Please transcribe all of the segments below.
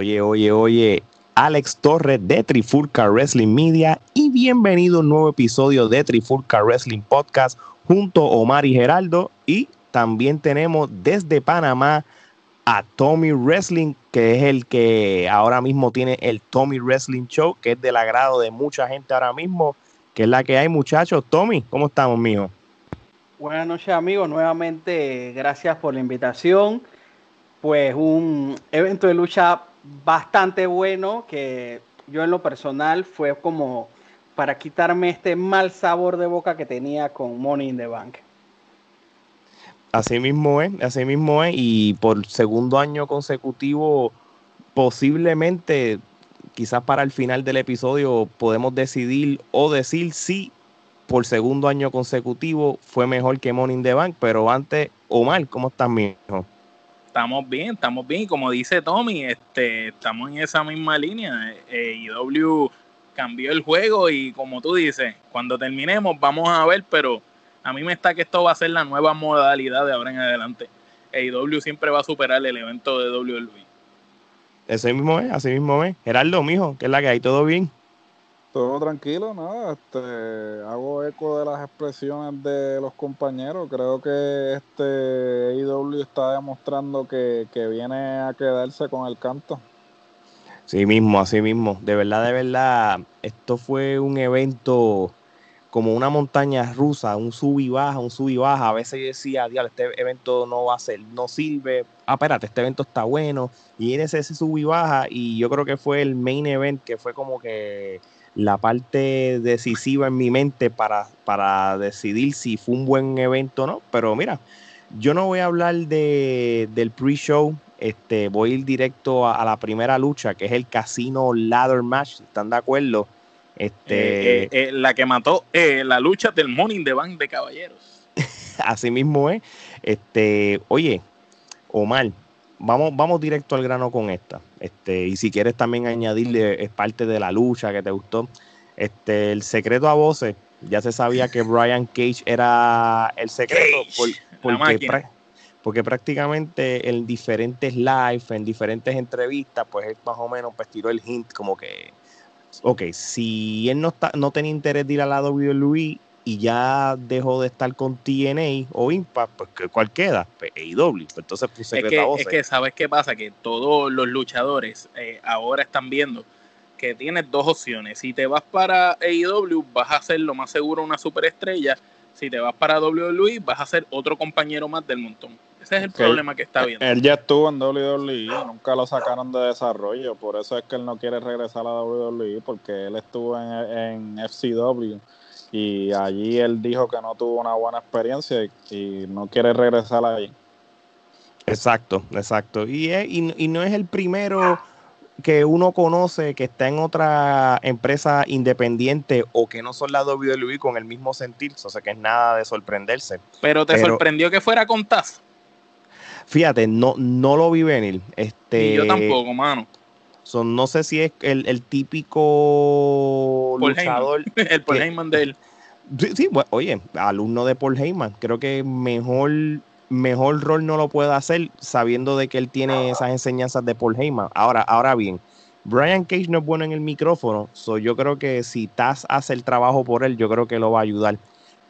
Oye, oye, oye, Alex Torres de Trifulca Wrestling Media y bienvenido a un nuevo episodio de Trifulca Wrestling Podcast junto a Omar y Geraldo y también tenemos desde Panamá a Tommy Wrestling, que es el que ahora mismo tiene el Tommy Wrestling Show, que es del agrado de mucha gente ahora mismo, que es la que hay muchachos. Tommy, ¿cómo estamos, mijo? Buenas noches amigos, nuevamente gracias por la invitación. Pues un evento de lucha bastante bueno que yo en lo personal fue como para quitarme este mal sabor de boca que tenía con Money in the Bank. Así mismo es, así mismo es, y por segundo año consecutivo, posiblemente, quizás para el final del episodio, podemos decidir o decir si por segundo año consecutivo fue mejor que Money in the Bank, pero antes, Omar, ¿cómo estás, mijo? Estamos bien, estamos bien, y como dice Tommy, este, estamos en esa misma línea. Eh, IW cambió el juego y como tú dices, cuando terminemos vamos a ver, pero a mí me está que esto va a ser la nueva modalidad de ahora en adelante. AEW siempre va a superar el evento de WWE. Ese mismo es, así mismo es. Gerardo, mijo, ¿qué es la que hay? ¿Todo bien? Todo tranquilo, nada, este, hago eco de las expresiones de los compañeros. Creo que este AEW está demostrando que, que viene a quedarse con el canto. Sí mismo, así mismo. De verdad, de verdad, esto fue un evento como una montaña rusa, un sub y baja, un sub y baja. A veces yo decía, diablo, este evento no va a ser, no sirve. Ah, espérate, este evento está bueno. Y en ese, ese sub y baja. Y yo creo que fue el main event que fue como que la parte decisiva en mi mente para, para decidir si fue un buen evento o no. Pero mira, yo no voy a hablar de, del pre-show. Este, voy a ir directo a, a, la primera lucha, que es el Casino Ladder Match. ¿Están de acuerdo? Este, eh, eh, la que mató eh, la lucha del Morning the Bank de Caballeros. Así mismo es. Este, oye, Omar, vamos, vamos directo al grano con esta. Este, y si quieres también añadirle es parte de la lucha que te gustó. Este, el secreto a voces, ya se sabía que Brian Cage era el secreto por, porque, porque, prácticamente en diferentes live, en diferentes entrevistas, pues él más o menos pues tiró el hint como que ok, si él no, está, no tenía interés de ir a la WWE y ya dejó de estar con TNA o Impact, pues ¿cuál queda? Pues AEW. Pues entonces puse es que, es que, ¿sabes qué pasa? Que todos los luchadores eh, ahora están viendo que tienes dos opciones. Si te vas para AEW, vas a ser lo más seguro una superestrella. Si te vas para WWE, vas a ser otro compañero más del montón. Ese es el problema que está viendo. Él ya estuvo en WWE, nunca lo sacaron de desarrollo, por eso es que él no quiere regresar a WWE, porque él estuvo en, FCW y allí él dijo que no tuvo una buena experiencia y, no quiere regresar allí. Exacto, exacto. Y, y, no es el primero que uno conoce que está en otra empresa independiente o que no son la WWE con el mismo sentir, o sea que es nada de sorprenderse. Pero te sorprendió que fuera con Taz. Fíjate, no, no lo vi venir. Este, yo tampoco, mano. Son, no sé si es el, el típico luchador. el Paul Heyman de él. Sí, oye, alumno de Paul Heyman. Creo que mejor, mejor rol no lo puede hacer sabiendo de que él tiene esas enseñanzas de Paul Heyman. Ahora, ahora bien, Brian Cage no es bueno en el micrófono, so yo creo que si Taz hace el trabajo por él, yo creo que lo va a ayudar.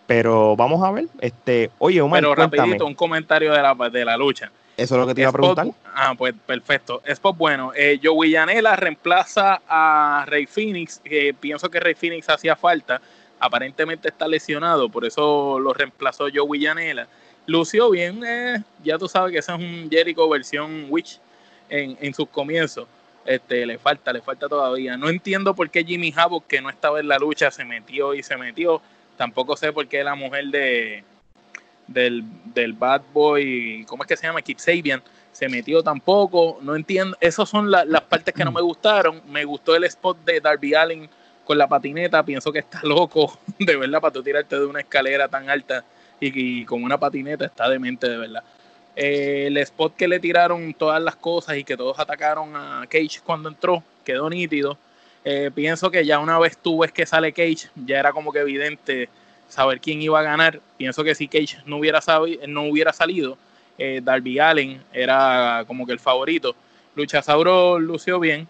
Pero vamos a ver. Este, oye, Omar, Pero rapidito, un comentario de la, de la lucha. Eso es lo que te iba a preguntar. ah, pues perfecto. Es pues bueno. Eh, Janela reemplaza a Rey Phoenix. que pienso que Rey Phoenix hacía falta. Aparentemente está lesionado, por eso lo reemplazó Joey Janela. Lució bien, eh, ya tú sabes que ese es un Jericho versión Witch en, en sus comienzos. Este, le falta, le falta todavía. No entiendo por qué Jimmy Havoc, que no estaba en la lucha, se metió y se metió Tampoco sé por qué la mujer de del, del Bad Boy, ¿cómo es que se llama? Kip Sabian, se metió tampoco. No entiendo. Esas son las partes que no me gustaron. Me gustó el spot de Darby Allen con la patineta. Pienso que está loco, de verdad, para tú tirarte de una escalera tan alta y, con una patineta está demente, de verdad. Eh, el spot que le tiraron todas las cosas y que todos atacaron a Cage cuando entró, quedó nítido. Eh, pienso que ya una vez tú ves que sale Cage, ya era como que evidente saber quién iba a ganar. Pienso que si Cage no hubiera, no hubiera salido, eh, Darby Allen era como que el favorito. Luchasauro lució bien.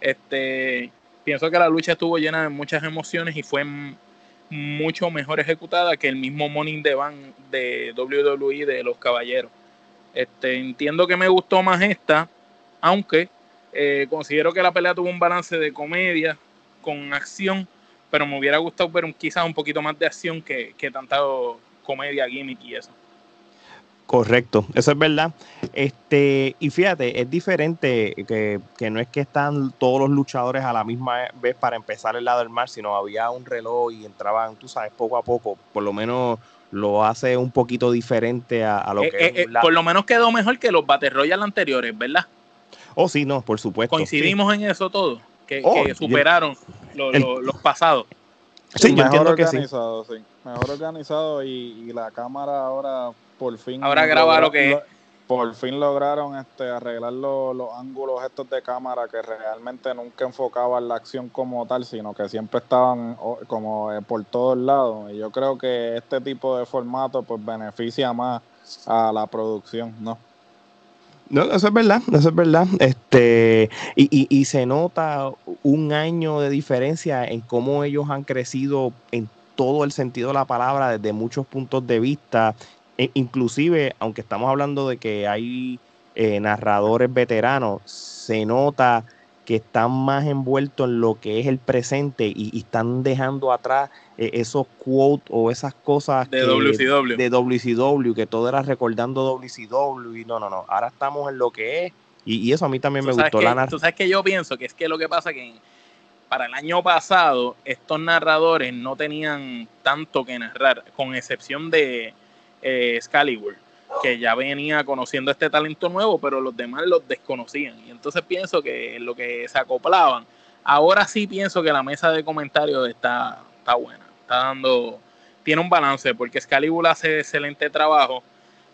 Este, pienso que la lucha estuvo llena de muchas emociones y fue mucho mejor ejecutada que el mismo Morning the Bank de WWE de los Caballeros. Este, entiendo que me gustó más esta, aunque eh, considero que la pelea tuvo un balance de comedia con acción, pero me hubiera gustado ver quizás un poquito más de acción que, que tanta comedia, gimmick y eso. Correcto, eso es verdad. Este, y fíjate, es diferente que, no es que están todos los luchadores a la misma vez para empezar el lado del mar, sino había un reloj y entraban, tú sabes, poco a poco. Por lo menos lo hace un poquito diferente a, lo eh, que eh, eh, Por lo menos quedó mejor que los Battle Royale anteriores, ¿verdad? Oh, sí, no, por supuesto. Coincidimos en eso todo, que, oh, superaron los pasados. Sí, yo entiendo que sí. Mejor organizado y la cámara ahora por fin. Ahora graba lo que Por fin lograron este, arreglar los, ángulos estos de cámara que realmente nunca enfocaban la acción como tal, sino que siempre estaban como eh, por todos lados. Y yo creo que este tipo de formato pues beneficia más a la producción, ¿no? No, eso es verdad, eso es verdad. Este, y, y, y, se nota un año de diferencia en cómo ellos han crecido en todo el sentido de la palabra, desde muchos puntos de vista. E inclusive, aunque estamos hablando de que hay eh, narradores veteranos, se nota que están más envueltos en lo que es el presente y, están dejando atrás eh, esos quotes o esas cosas de WCW. de WCW, que todo era recordando WCW y no, no, no, ahora estamos en lo que es y, eso a mí también me gustó. la Tú sabes que yo pienso que es que lo que pasa que para el año pasado estos narradores no tenían tanto que narrar, con excepción de eh, Excalibur, que ya venía conociendo este talento nuevo, pero los demás los desconocían. Y entonces pienso que lo que se acoplaban, ahora sí pienso que la mesa de comentarios está, está buena, está dando, tiene un balance, porque Excalibur hace excelente trabajo.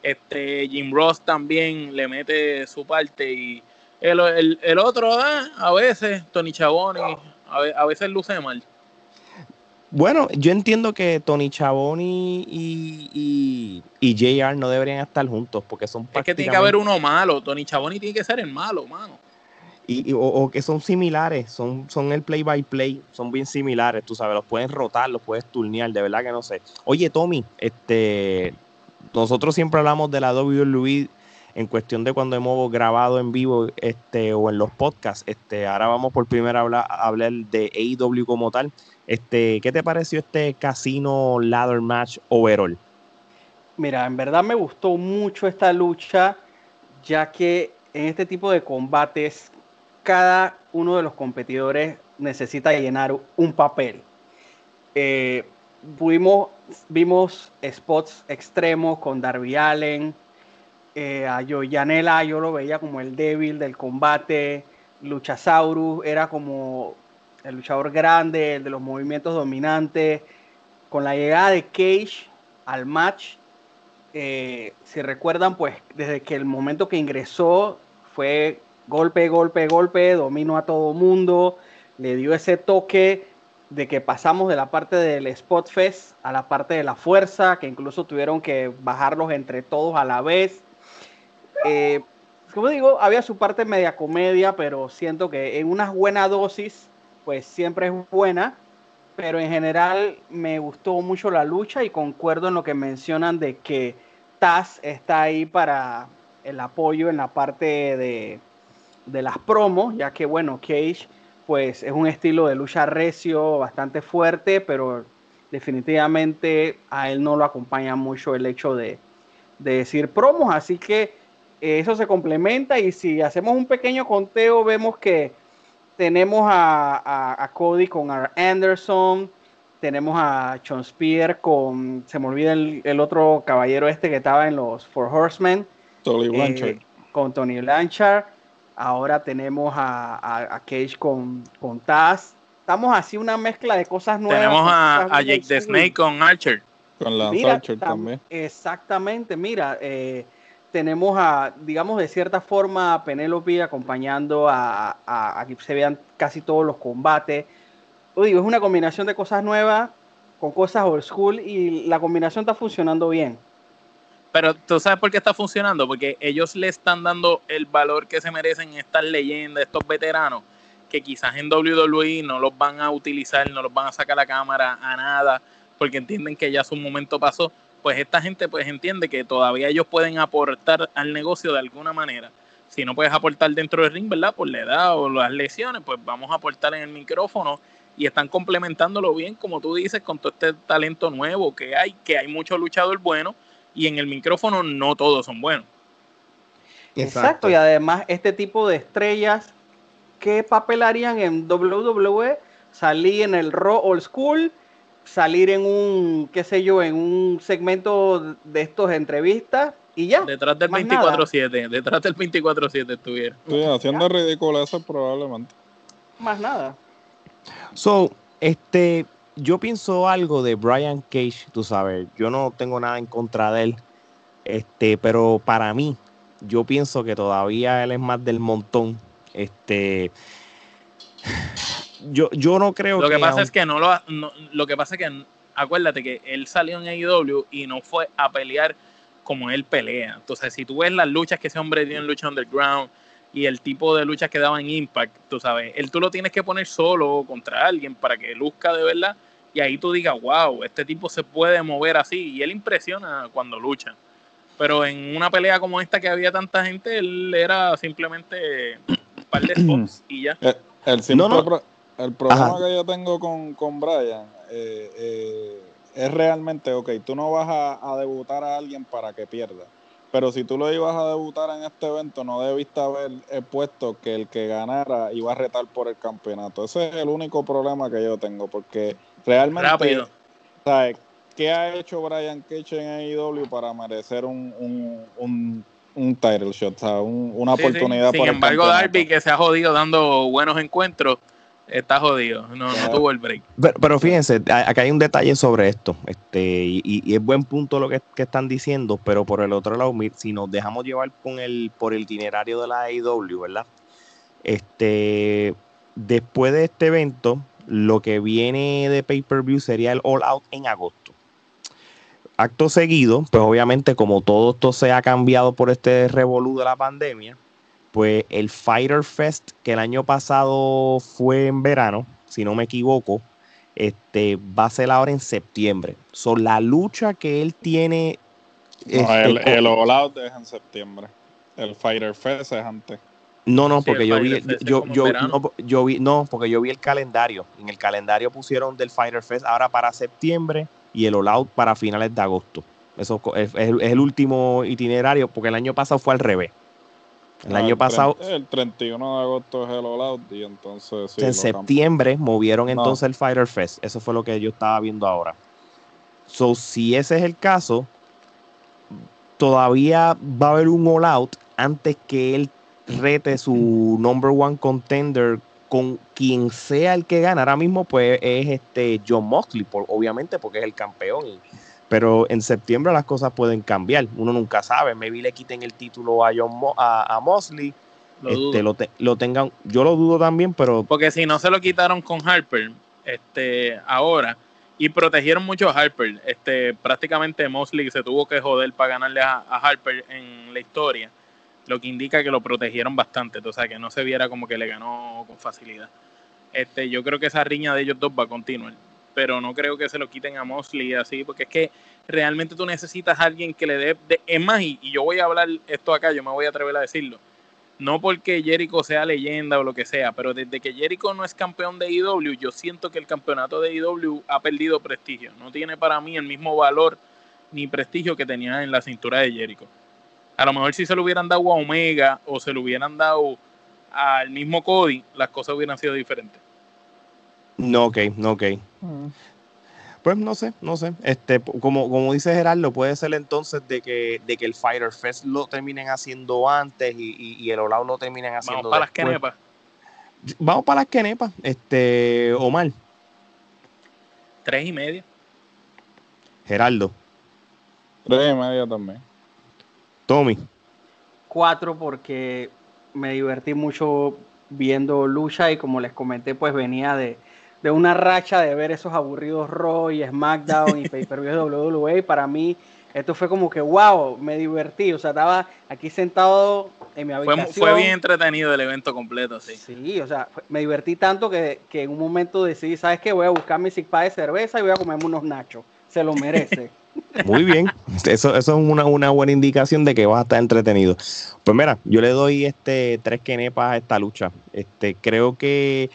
Este Jim Ross también le mete su parte y el, el, otro, ah, a veces, Tony Chaboni, a, a veces luce mal. Bueno, yo entiendo que Tony Chaboni y, y, JR no deberían estar juntos porque son Es que tiene que haber uno malo. Tony Chaboni tiene que ser el malo, mano. O, que son similares, son, son el play by play, son bien similares, tú sabes, los puedes rotar, los puedes turnear, de verdad que no sé. Oye, Tommy, este, nosotros siempre hablamos de la WWE en cuestión de cuando hemos grabado en vivo este, o en los podcasts. Este, ahora vamos por primera vez a hablar de AEW como tal. Este, ¿Qué te pareció este Casino Ladder Match overall? Mira, en verdad me gustó mucho esta lucha, ya que en este tipo de combates cada uno de los competidores necesita llenar un papel. Eh, vimos spots extremos con Darby Allen, eh, a Joyanela yo lo veía como el débil del combate, Luchasaurus era como el luchador grande, el de los movimientos dominantes. Con la llegada de Cage al match, eh, si recuerdan, pues desde que el momento que ingresó fue golpe, golpe, golpe, dominó a todo mundo, le dio ese toque de que pasamos de la parte del Spot Fest a la parte de la fuerza, que incluso tuvieron que bajarlos entre todos a la vez. Eh, como digo, había su parte media comedia, pero siento que en una buena dosis pues siempre es buena, pero en general me gustó mucho la lucha y concuerdo en lo que mencionan de que Taz está ahí para el apoyo en la parte de, de las promos, ya que bueno, Cage pues es un estilo de lucha recio bastante fuerte, pero definitivamente a él no lo acompaña mucho el hecho de, de decir promos, así que eso se complementa y si hacemos un pequeño conteo vemos que tenemos a, Cody con Anderson, tenemos a Sean Spear con, se me olvida el, otro caballero este que estaba en los Four Horsemen. Tony eh, Blanchard. con Tony Blanchard. Ahora tenemos a, Cage con, con Taz. Estamos así una mezcla de cosas nuevas. Tenemos a, Jake the Snake con Archer. Con Lance Archer también. Exactamente, mira, eh, tenemos a, digamos, de cierta forma a Penelope acompañando a, a, que se vean casi todos los combates. digo, es una combinación de cosas nuevas con cosas old school y la combinación está funcionando bien. Pero tú sabes por qué está funcionando, porque ellos le están dando el valor que se merecen estas leyendas, estos veteranos, que quizás en WWE no los van a utilizar, no los van a sacar la cámara a nada, porque entienden que ya su momento pasó. Pues esta gente pues entiende que todavía ellos pueden aportar al negocio de alguna manera. Si no puedes aportar dentro del ring, ¿verdad? Por la edad o las lesiones, pues vamos a aportar en el micrófono y están complementándolo bien, como tú dices, con todo este talento nuevo que hay, que hay mucho luchador bueno y en el micrófono no todos son buenos. Exacto, y además este tipo de estrellas, ¿qué papel harían en WWE? Salir en el Raw Old School, salir en un, qué sé yo, en un segmento de estos entrevistas y ya. Detrás del 24-7, detrás del 24-7 estuviera. Sí, haciendo ridículo eso probablemente. Más nada. So, este, yo pienso algo de Brian Cage, tú sabes, yo no tengo nada en contra de él, este, pero para mí, yo pienso que todavía él es más del montón. Este, yo, yo no creo lo que, pasa es que no lo, lo que pasa es que acuérdate que él salió en AEW y no fue a pelear como él pelea. Entonces, si tú ves las luchas que ese hombre dio en lucha underground y el tipo de luchas que daba en Impact, tú sabes, él tú lo tienes que poner solo contra alguien para que luzca de verdad y ahí tú digas, wow, este tipo se puede mover así y él impresiona cuando lucha. Pero en una pelea como esta que había tanta gente, él era simplemente un par de spots y ya. Eh, el, el, problema que yo tengo con, con Brian eh, eh, es realmente, ok, tú no vas a, a, debutar a alguien para que pierda. Pero si tú lo ibas a debutar en este evento, no debiste haber puesto que el que ganara iba a retar por el campeonato. Ese es el único problema que yo tengo, porque Realmente, Rápido. ¿sabes? ¿Qué ha hecho Brian Cage en AEW para merecer un, un, un, un title shot? O una oportunidad Sin embargo, Darby, que se ha jodido dando buenos encuentros, está jodido. No, no tuvo el break. Pero, fíjense, acá hay un detalle sobre esto. este Y, y es buen punto lo que, que, están diciendo, pero por el otro lado, si nos dejamos llevar con el, por el itinerario de la AEW, ¿verdad? Este, después de este evento, lo que viene de pay-per-view sería el All Out en agosto. Acto seguido, pues obviamente como todo esto se ha cambiado por este revolú de la pandemia, pues el Fighter Fest que el año pasado fue en verano, si no me equivoco, este va a ser ahora en septiembre. Son la lucha que él tiene. Este, el, el All Out es en septiembre. El Fighter Fest es antes. No, no, porque yo vi, yo, yo, no, yo vi, no, porque yo vi el calendario. En el calendario pusieron del Fighter Fest ahora para septiembre y el All Out para finales de agosto. Eso es, el último itinerario, porque el año pasado fue al revés. El ah, año pasado. el 31 de agosto es el All Out y entonces. en septiembre movieron entonces el Fighter Fest. Eso fue lo que yo estaba viendo ahora. So, si ese es el caso, todavía va a haber un All Out antes que él rete su number one contender con quien sea el que gana. Ahora mismo, pues es este John Moxley, por, obviamente, porque es el campeón. pero en septiembre las cosas pueden cambiar. Uno nunca sabe. Maybe le quiten el título a John a, Moxley. Lo, este, lo, tengan. Yo lo dudo también, pero. Porque si no se lo quitaron con Harper, este, ahora. Y protegieron mucho a Harper. Este, prácticamente Mosley se tuvo que joder para ganarle a Harper en la historia lo que indica que lo protegieron bastante, o sea, que no se viera como que le ganó con facilidad. Este, yo creo que esa riña de ellos dos va a continuar, pero no creo que se lo quiten a Mosley así, porque es que realmente tú necesitas a alguien que le dé, es más, y, yo voy a hablar esto acá, yo me voy a atrever a decirlo, no porque Jericho sea leyenda o lo que sea, pero desde que Jericho no es campeón de IW, yo siento que el campeonato de IW ha perdido prestigio, no tiene para mí el mismo valor ni prestigio que tenía en la cintura de Jericho. A lo mejor si se lo hubieran dado a Omega o se lo hubieran dado al mismo Cody, las cosas hubieran sido diferentes. No, ok, no, ok. Mm. Pues no sé, no sé. Este, como, como dice Gerardo, puede ser entonces de que, de que el Fighter Fest lo terminen haciendo antes y, el Olao lo terminen haciendo Vamos para las quenepas. Vamos para las quenepas. Este, Omar. Tres y media. Gerardo. Tres y media también. Tommy. Cuatro porque me divertí mucho viendo lucha y como les comenté, pues venía de, una racha de ver esos aburridos Raw y SmackDown y Pay Per View WWE. Para mí esto fue como que, wow, me divertí. O sea, estaba aquí sentado en mi habitación. Fue, fue bien entretenido el evento completo, sí. Sí, o sea, me divertí tanto que, que en un momento decidí, ¿sabes qué? Voy a buscar mi zip de cerveza y voy a comerme unos nachos. Se lo merece. Muy bien, eso, eso es una, una, buena indicación de que vas a estar entretenido. Pues mira, yo le doy este tres quenepas a esta lucha. Este, creo que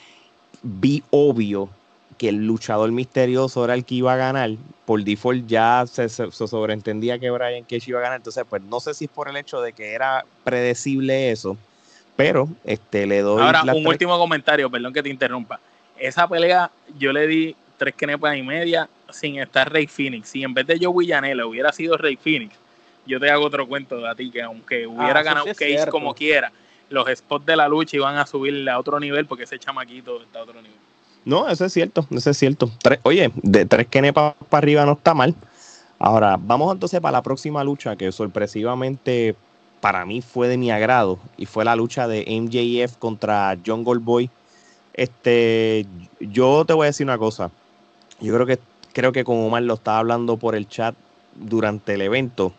vi obvio que el luchador misterioso era el que iba a ganar, por default ya se, sobreentendía que Brian Cage iba a ganar, entonces pues no sé si es por el hecho de que era predecible eso, pero este le doy... Ahora, un último comentario, perdón que te interrumpa. Esa pelea yo le di tres kenepas y media sin estar Rey Phoenix. Si en vez de Joey Janela hubiera sido Rey Phoenix, yo te hago otro cuento a ti, que aunque hubiera ah, ganado Cage como quiera, los spots de la lucha iban a subir a otro nivel porque ese chamaquito está a otro nivel. No, eso es cierto, eso es cierto. oye, de tres kenepas para arriba no está mal. Ahora, vamos entonces para la próxima lucha que sorpresivamente para mí fue de mi agrado y fue la lucha de MJF contra John Goldboy. Este, yo te voy a decir una cosa. Yo creo que creo que con Omar lo estaba hablando por el chat durante el evento.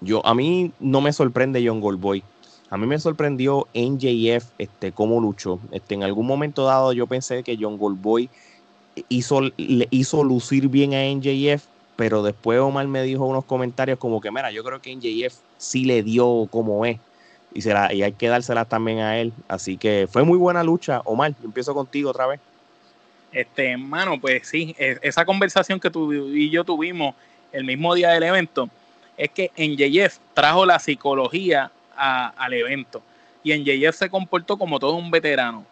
Yo a mí no me sorprende John Goldboy. A mí me sorprendió NJF este, cómo luchó. Este, en algún momento dado yo pensé que John Goldboy hizo, le hizo lucir bien a NJF, pero después Omar me dijo unos comentarios como que, mira, yo creo que NJF sí le dio como es. Y, será, y hay que dársela también a él. Así que fue muy buena lucha. Omar, empiezo contigo otra vez. Este, hermano, pues sí, e, esa conversación que tú y yo tuvimos el mismo día del evento, es que NJF trajo la psicología al evento. Y en JF se comportó como todo un veterano.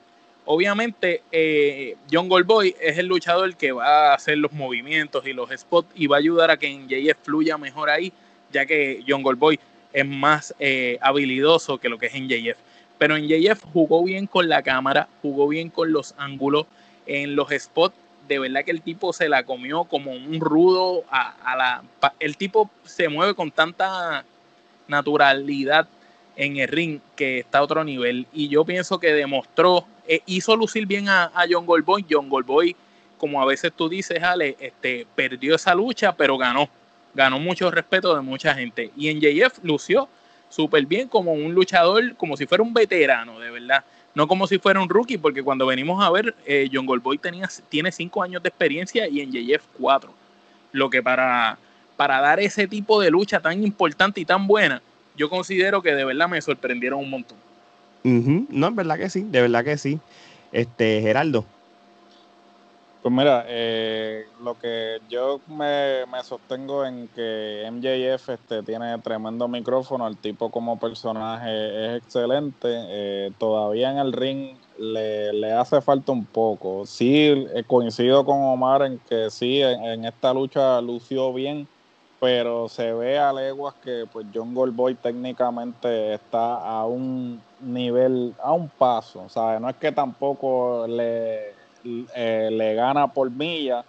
Obviamente, eh, John Goldboy es el luchador que va a hacer los movimientos y los spots y va a ayudar a que en JF fluya mejor ahí, ya que John Goldboy es más eh, habilidoso que lo que es en JF. Pero en JF jugó bien con la cámara, jugó bien con los ángulos, en los spots de verdad que el tipo se la comió como un rudo a, la el tipo se mueve con tanta naturalidad en el ring que está a otro nivel. Y yo pienso que demostró, eh, hizo lucir bien a, John Goldboy. John Goldboy, como a veces tú dices, Ale, este, perdió esa lucha, pero ganó. Ganó mucho respeto de mucha gente. Y en JF lució súper bien como un luchador, como si fuera un veterano, de verdad. No como si fuera un rookie, porque cuando venimos a ver, eh, John Goldboy tenía, tiene cinco años de experiencia y en JF cuatro. Lo que para, para dar ese tipo de lucha tan importante y tan buena, yo considero que de verdad me sorprendieron un montón. No, es verdad que sí, de verdad que sí. Este, Geraldo. Pues mira, eh, lo que yo me, sostengo en que MJF este, tiene tremendo micrófono, el tipo como personaje es excelente, eh, todavía en el ring le, hace falta un poco. Sí, eh, coincido con Omar en que sí, en esta lucha lució bien, pero se ve a leguas que pues John Goldboy técnicamente está a un nivel, a un paso, ¿sabes? No es que tampoco le, eh, le gana por milla,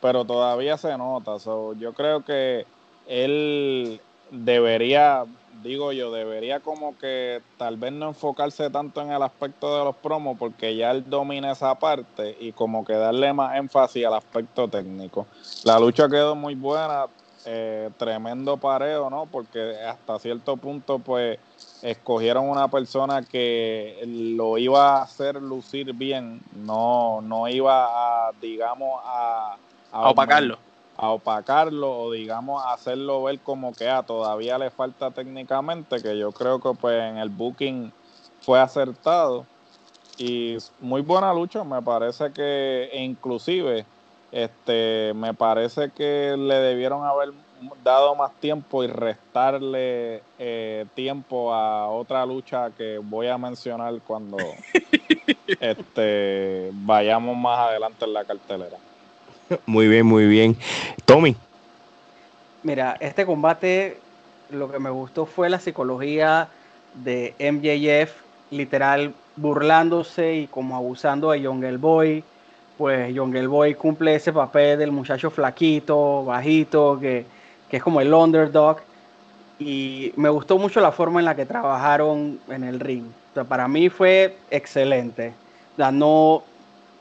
pero todavía se nota. yo creo que él debería, digo yo, debería como que tal vez no enfocarse tanto en el aspecto de los promos, porque ya él domina esa parte y como que darle más énfasis al aspecto técnico. La lucha quedó muy buena, eh, tremendo pareo, ¿no? Porque hasta cierto punto, pues, escogieron una persona que lo iba a hacer lucir bien, no, no iba a, digamos, a, a, opacarlo. A opacarlo o, digamos, hacerlo ver como que ah, todavía le falta técnicamente, que yo creo que, pues, en el booking fue acertado. Y muy buena lucha, me parece que inclusive este, me parece que le debieron haber dado más tiempo y restarle eh, tiempo a otra lucha que voy a mencionar cuando este, vayamos más adelante en la cartelera. Muy bien, muy bien. Tommy. Mira, este combate lo que me gustó fue la psicología de MJF, literal burlándose y como abusando de Young El Boy pues John Boy cumple ese papel del muchacho flaquito, bajito, que, es como el underdog. Y me gustó mucho la forma en la que trabajaron en el ring. para mí fue excelente. O no,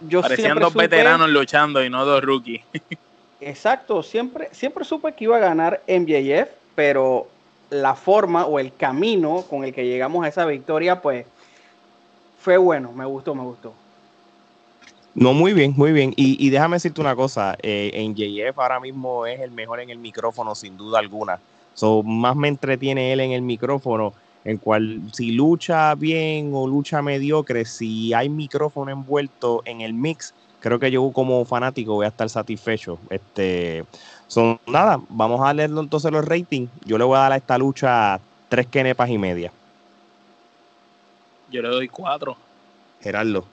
yo Parecían dos veteranos luchando y no dos rookies. Exacto, siempre, siempre supe que iba a ganar MJF, pero la forma o el camino con el que llegamos a esa victoria, pues fue bueno, me gustó, me gustó. No, muy bien, muy bien. Y, déjame decirte una cosa, eh, en JF ahora mismo es el mejor en el micrófono, sin duda alguna. So, más me entretiene él en el micrófono, en cual si lucha bien o lucha mediocre, si hay micrófono envuelto en el mix, creo que yo como fanático voy a estar satisfecho. Este, son nada, vamos a leerlo entonces los ratings. Yo le voy a dar a esta lucha tres kenepas y media. Yo le doy cuatro. Gerardo.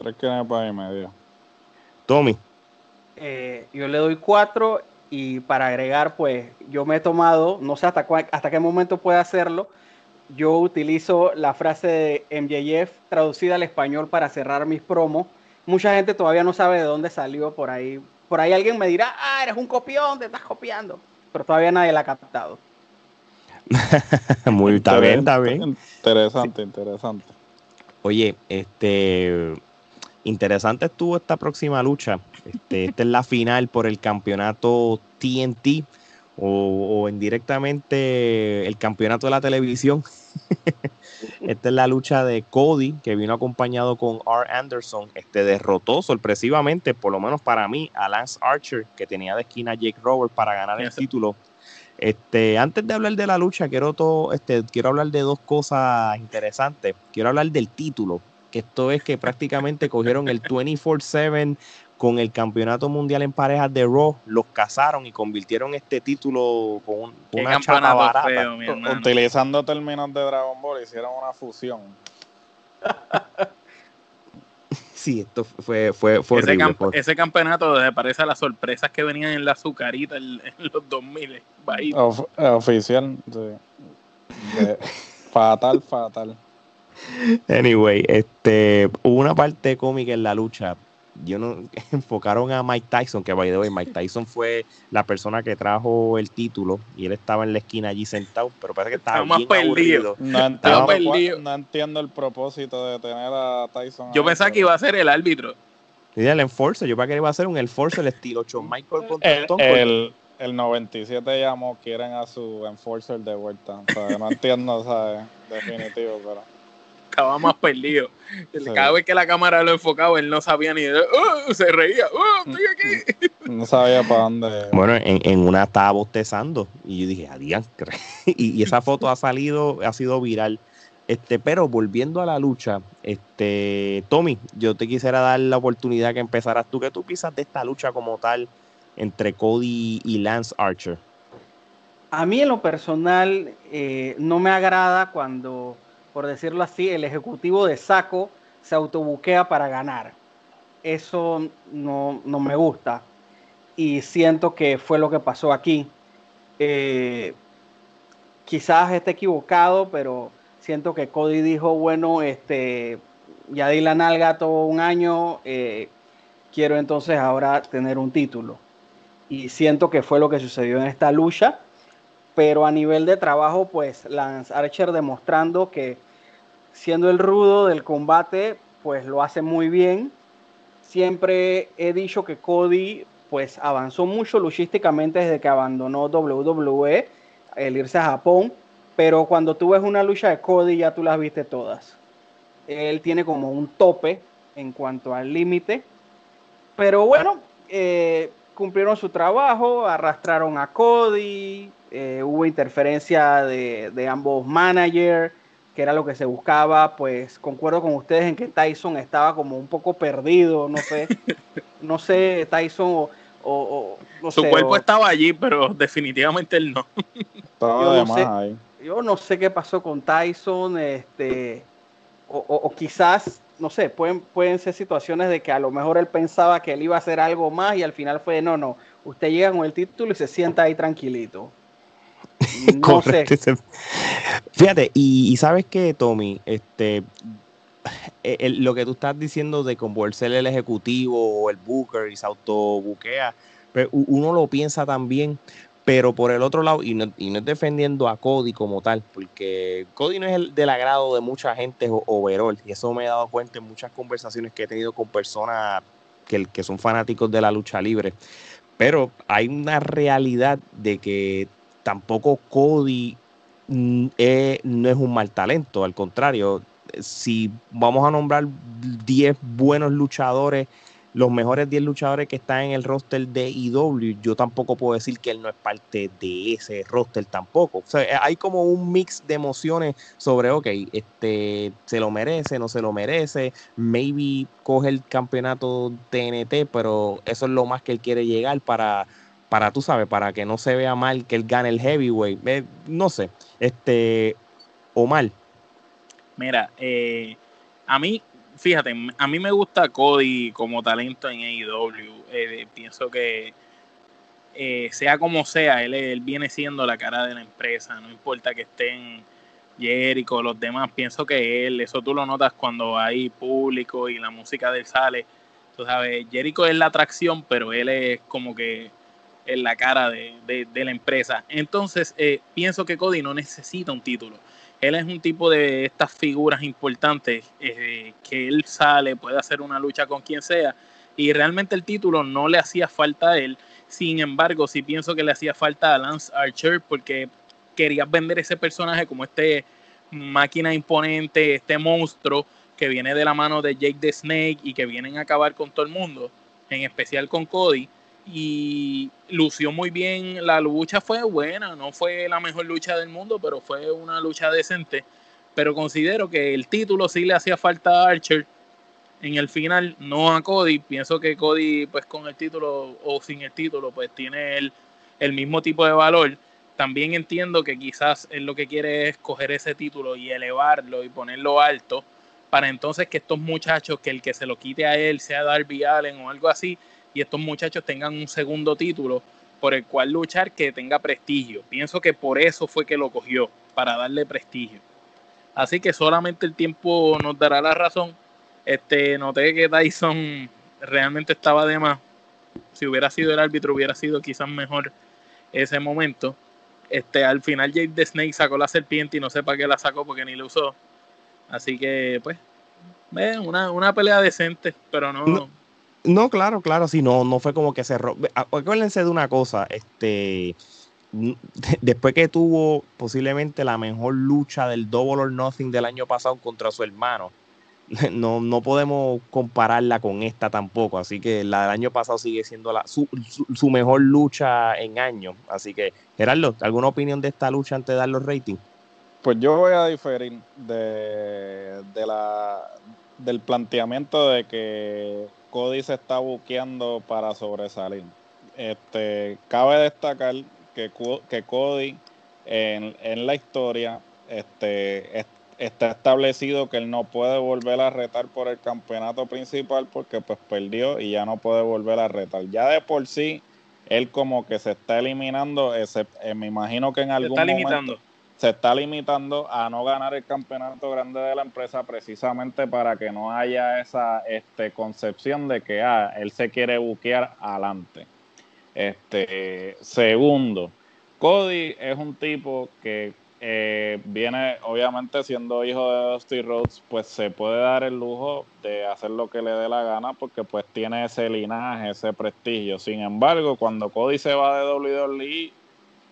Tres kenepas y media. Tommy. Eh, yo le doy cuatro y para agregar, pues yo me he tomado, no sé hasta, hasta qué momento puede hacerlo, yo utilizo la frase de MJF traducida al español para cerrar mis promos mucha gente todavía no sabe de dónde salió por ahí. Por ahí alguien me dirá, ah, eres un copión, te estás copiando. Pero todavía nadie la ha captado. Muy está bien, está bien. Interesante, interesante. Oye, este interesante estuvo esta próxima lucha. Este, esta es la final por el campeonato TNT o, o indirectamente el campeonato de la televisión. Esta es la lucha de Cody, que vino acompañado con R. Anderson. Este derrotó sorpresivamente, por lo menos para mí, a Lance Archer, que tenía de esquina a Jake Roberts para ganar el título. Este, antes de hablar de la lucha, quiero, todo, este, quiero hablar de dos cosas interesantes. Quiero hablar del título, que esto es que prácticamente cogieron el 24-7 con el campeonato mundial en parejas de Raw, los casaron y convirtieron este título con, una chapa barata. Utilizando términos de Dragon Ball, hicieron una fusión. sí, esto fue, fue, fue ese, horrible, ese campeonato parece a las sorpresas que venían en la azucarita en, los 2000. oficial, fatal, fatal. Anyway, este, hubo una parte cómica en la lucha yo no enfocaron a Mike Tyson, que by the way, Mike Tyson fue la persona que trajo el título y él estaba en la esquina allí sentado, pero parece que estaba más perdido. No entiendo, no entiendo el propósito de tener a Tyson. Yo pensaba que iba a ser el árbitro. Y el enforcer, yo para que iba a ser un enforcer estilo John Michael el, el, 97 llamó, quieren a su enforcer de vuelta. no entiendo, ¿sabes? Definitivo, pero estaba más perdido. Cada vez que la cámara lo enfocaba, él no sabía ni. Uh, se reía. Uh, estoy aquí. No sabía para dónde. Bueno, en, en una estaba bostezando y yo dije, adiós. y, y esa foto ha salido, ha sido viral. Este, pero volviendo a la lucha, este, Tommy, yo te quisiera dar la oportunidad que empezaras tú. ¿Qué tú piensas de esta lucha como tal entre Cody y Lance Archer? A mí en lo personal eh, no me agrada cuando por decirlo así, el ejecutivo de saco se autobuquea para ganar. Eso no, me gusta y siento que fue lo que pasó aquí. Eh, quizás esté equivocado, pero siento que Cody dijo, bueno, este, ya di la nalga todo un año, eh, quiero entonces ahora tener un título. Y siento que fue lo que sucedió en esta lucha, pero a nivel de trabajo, pues Lance Archer demostrando que siendo el rudo del combate, pues lo hace muy bien. Siempre he dicho que Cody pues avanzó mucho luchísticamente desde que abandonó WWE, el irse a Japón, pero cuando tú ves una lucha de Cody ya tú las viste todas. Él tiene como un tope en cuanto al límite, pero bueno, eh, cumplieron su trabajo, arrastraron a Cody, eh, hubo interferencia de, de ambos managers, que era lo que se buscaba, pues concuerdo con ustedes en que Tyson estaba como un poco perdido, no sé, no sé, Tyson o, Su cuerpo estaba allí, pero definitivamente él no. yo, no sé, yo no sé qué pasó con Tyson, este, o, quizás, no sé, pueden, pueden ser situaciones de que a lo mejor él pensaba que él iba a hacer algo más y al final fue, no, no, usted llega con el título y se sienta ahí tranquilito. No sé. Fíjate, y, sabes que, Tommy, este, eh, lo que tú estás diciendo de como ser el ejecutivo o el booker y se autobuquea, pues, uno lo piensa también, pero por el otro lado, y no, y no es defendiendo a Cody como tal, porque Cody no es el del agrado de mucha gente overall, y eso me he dado cuenta en muchas conversaciones que he tenido con personas que, que son fanáticos de la lucha libre Pero hay una realidad de que tampoco Cody mm, no es un mal talento, al contrario, si vamos a nombrar 10 buenos luchadores los mejores 10 luchadores que están en el roster de IW, yo tampoco puedo decir que él no es parte de ese roster tampoco. O sea, hay como un mix de emociones sobre, ok, este, se lo merece, no se lo merece, maybe coge el campeonato TNT, pero eso es lo más que él quiere llegar para, para tú sabes, para que no se vea mal que él gane el heavyweight. Eh, no sé, este, o mal. Mira, eh, a mí fíjate, a mí me gusta Cody como talento en AEW. Eh, pienso que eh, sea como sea, él, viene siendo la cara de la empresa. No importa que estén Jericho, los demás. Pienso que él, eso tú lo notas cuando hay público y la música de él sale. Tú sabes, Jericho es la atracción, pero él es como que es la cara de, la empresa. Entonces, eh, pienso que Cody no necesita un título él es un tipo de estas figuras importantes eh, que él sale, puede hacer una lucha con quien sea y realmente el título no le hacía falta a él. Sin embargo, sí pienso que le hacía falta a Lance Archer porque quería vender ese personaje como este máquina imponente, este monstruo que viene de la mano de Jake the Snake y que vienen a acabar con todo el mundo, en especial con Cody y lució muy bien. La lucha fue buena, no fue la mejor lucha del mundo, pero fue una lucha decente. Pero considero que el título sí le hacía falta a Archer en el final, no a Cody. Pienso que Cody, pues con el título o sin el título, pues tiene el, el mismo tipo de valor. También entiendo que quizás él lo que quiere es coger ese título y elevarlo y ponerlo alto para entonces que estos muchachos, que el que se lo quite a él sea Darby Allen o algo así, y estos muchachos tengan un segundo título por el cual luchar que tenga prestigio. Pienso que por eso fue que lo cogió, para darle prestigio. Así que solamente el tiempo nos dará la razón. Este, noté que Tyson realmente estaba de más. Si hubiera sido el árbitro, hubiera sido quizás mejor ese momento. Este, al final Jake the Snake sacó la serpiente y no sé para qué la sacó porque ni la usó. Así que, pues, una, una pelea decente, pero no, claro, claro, sí, no, no fue como que cerró. Acuérdense de una cosa, este, después que tuvo posiblemente la mejor lucha del Double or Nothing del año pasado contra su hermano, no, no podemos compararla con esta tampoco, así que la del año pasado sigue siendo la, su, su, mejor lucha en años. Así que, Gerardo, ¿alguna opinión de esta lucha antes de dar los ratings? Pues yo voy a diferir de, de la, del planteamiento de que Cody se está buqueando para sobresalir. Este, cabe destacar que, que Cody en, en la historia este, está establecido que él no puede volver a retar por el campeonato principal porque pues perdió y ya no puede volver a retar. Ya de por sí, él como que se está eliminando, ese, eh, me imagino que en algún momento se está limitando a no ganar el campeonato grande de la empresa precisamente para que no haya esa este, concepción de que ah, él se quiere buquear adelante. Este, segundo, Cody es un tipo que eh, viene, obviamente siendo hijo de Dusty Rhodes, pues se puede dar el lujo de hacer lo que le dé la gana porque pues tiene ese linaje, ese prestigio. Sin embargo, cuando Cody se va de WWE,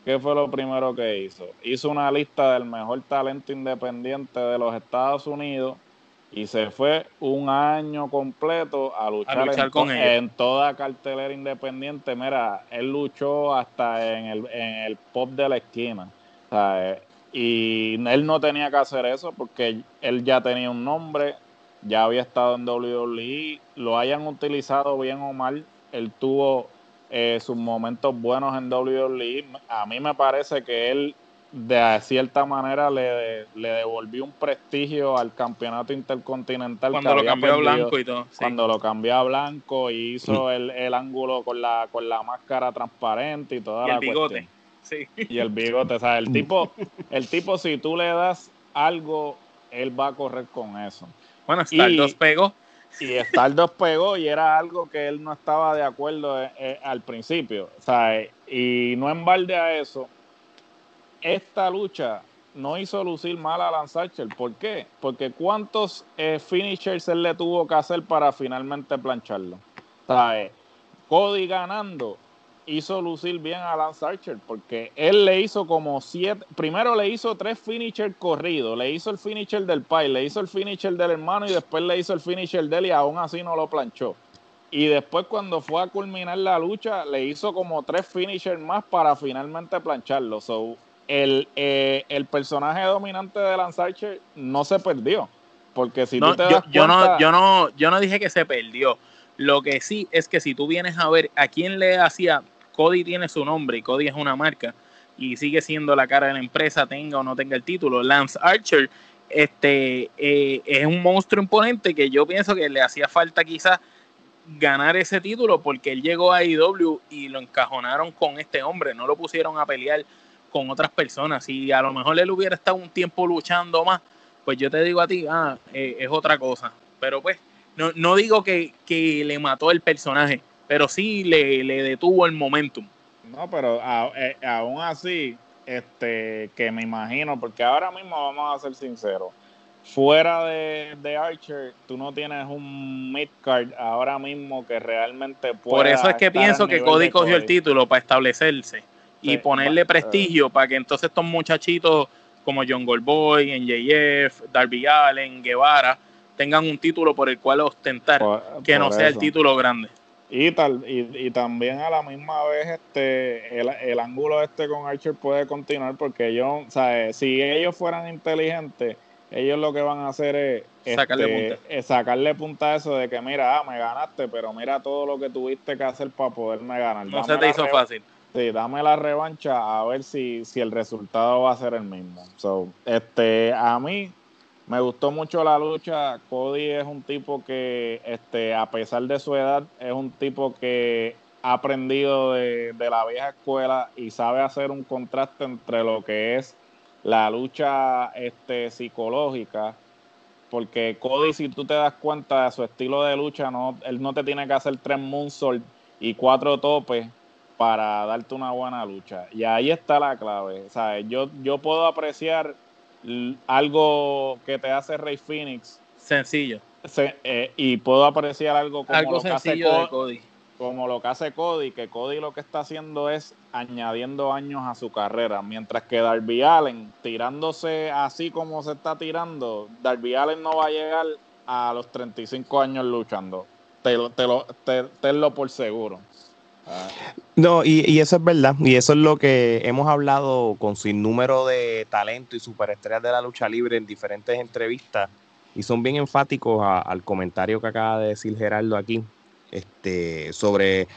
¿qué fue lo primero que hizo? Hizo una lista del mejor talento independiente de los Estados Unidos y se fue un año completo a luchar, en, con en, toda cartelera independiente. Mira, él luchó hasta en el, en el pop de la esquina. y él no tenía que hacer eso porque él ya tenía un nombre, ya había estado en WWE, lo hayan utilizado bien o mal, él tuvo eh, sus momentos buenos en WWE. A mí me parece que él de cierta manera le, le devolvió un prestigio al campeonato intercontinental. Cuando lo cambió a blanco y todo. Cuando lo cambió a blanco y hizo mm. el, el, ángulo con la, con la máscara transparente y toda y la el bigote. Sí. Y el bigote. O sea, el tipo, el tipo, si tú le das algo, él va a correr con eso. Bueno, Stardust y, pegó. Y Stardust pegó y era algo que él no estaba de acuerdo eh, eh, al principio. Sea, y no en balde a eso, esta lucha no hizo lucir mal a Lance Archer. ¿Por qué? Porque cuántos eh, finishers él le tuvo que hacer para finalmente plancharlo. Sea, Cody ganando hizo lucir bien a Lance Archer, porque él le hizo como siete, primero le hizo tres finishers corridos, le hizo el finisher del pai, le hizo el finisher del hermano y después le hizo el finisher de él y aún así no lo planchó. Y después cuando fue a culminar la lucha, le hizo como tres finishers más para finalmente plancharlo. So, el, eh, el personaje dominante de Lance Archer no se perdió. Porque si No, tú te yo, das yo no, yo, no, yo no dije que se perdió. Lo que sí es que si tú vienes a ver a quién le hacía, Cody tiene su nombre y Cody es una marca y sigue siendo la cara de la empresa, tenga o no tenga el título. Lance Archer este, eh, es un monstruo imponente que yo pienso que le hacía falta quizás ganar ese título porque él llegó a IW y lo encajonaron con este hombre, no lo pusieron a pelear con otras personas. y a lo mejor él hubiera estado un tiempo luchando más, pues yo te digo a ti, ah, eh, es otra cosa. Pero pues, no, no digo que, que le mató el personaje, pero sí le, le detuvo el momentum. No, pero a- eh, aún así, este, que me imagino, porque ahora mismo vamos a ser sinceros, fuera de, de Archer, tú no tienes un midcard ahora mismo que realmente pueda Por eso es que pienso que Cody cogió el título para establecerse y ponerle va- prestigio para que entonces estos muchachitos como John Goldboy, NJF, Darby Allen, Guevara, tengan un título por el cual ostentar, Por- que no sea el título grande. Y, tal, y, y también a la misma vez este el, el ángulo este con Archer puede continuar porque yo, o sea, si ellos fueran inteligentes, ellos lo que van a hacer es Sacarle este, es sacarle punta a eso de que mira, ah, me ganaste, pero mira todo lo que tuviste que hacer para poderme ganar. No Dame se te hizo fácil. Sí, dame la revancha a ver si, si el resultado va a ser el mismo. So, este, a mí me gustó mucho la lucha. Cody es un tipo que, este, a pesar de su edad, es un tipo que ha aprendido de, de la vieja escuela y sabe hacer un contraste entre lo que es la lucha este, psicológica. Porque Cody, si tú te das cuenta de su estilo de lucha, no, él no te tiene que hacer tres moonsault y cuatro topes para darte una buena lucha. Y ahí está la clave. Sea, yo, yo puedo apreciar algo que te hace Rey Phoenix Sencillo. se- eh, y puedo apreciar algo como Algo lo que hace Cody. como lo que hace Cody, que Cody lo que está haciendo es añadiendo años a su carrera, mientras que Darby Allen, tirándose así como se está tirando, Darby Allen no va a llegar a los 35 años luchando. Te, lo- te lo, te- tenlo por seguro. No, y, y eso es verdad. Y eso es lo que hemos hablado con sin número de talento y superestrellas de la lucha libre en diferentes entrevistas. Y son bien enfáticos a- al comentario que acaba de decir Gerardo aquí. Este, sobre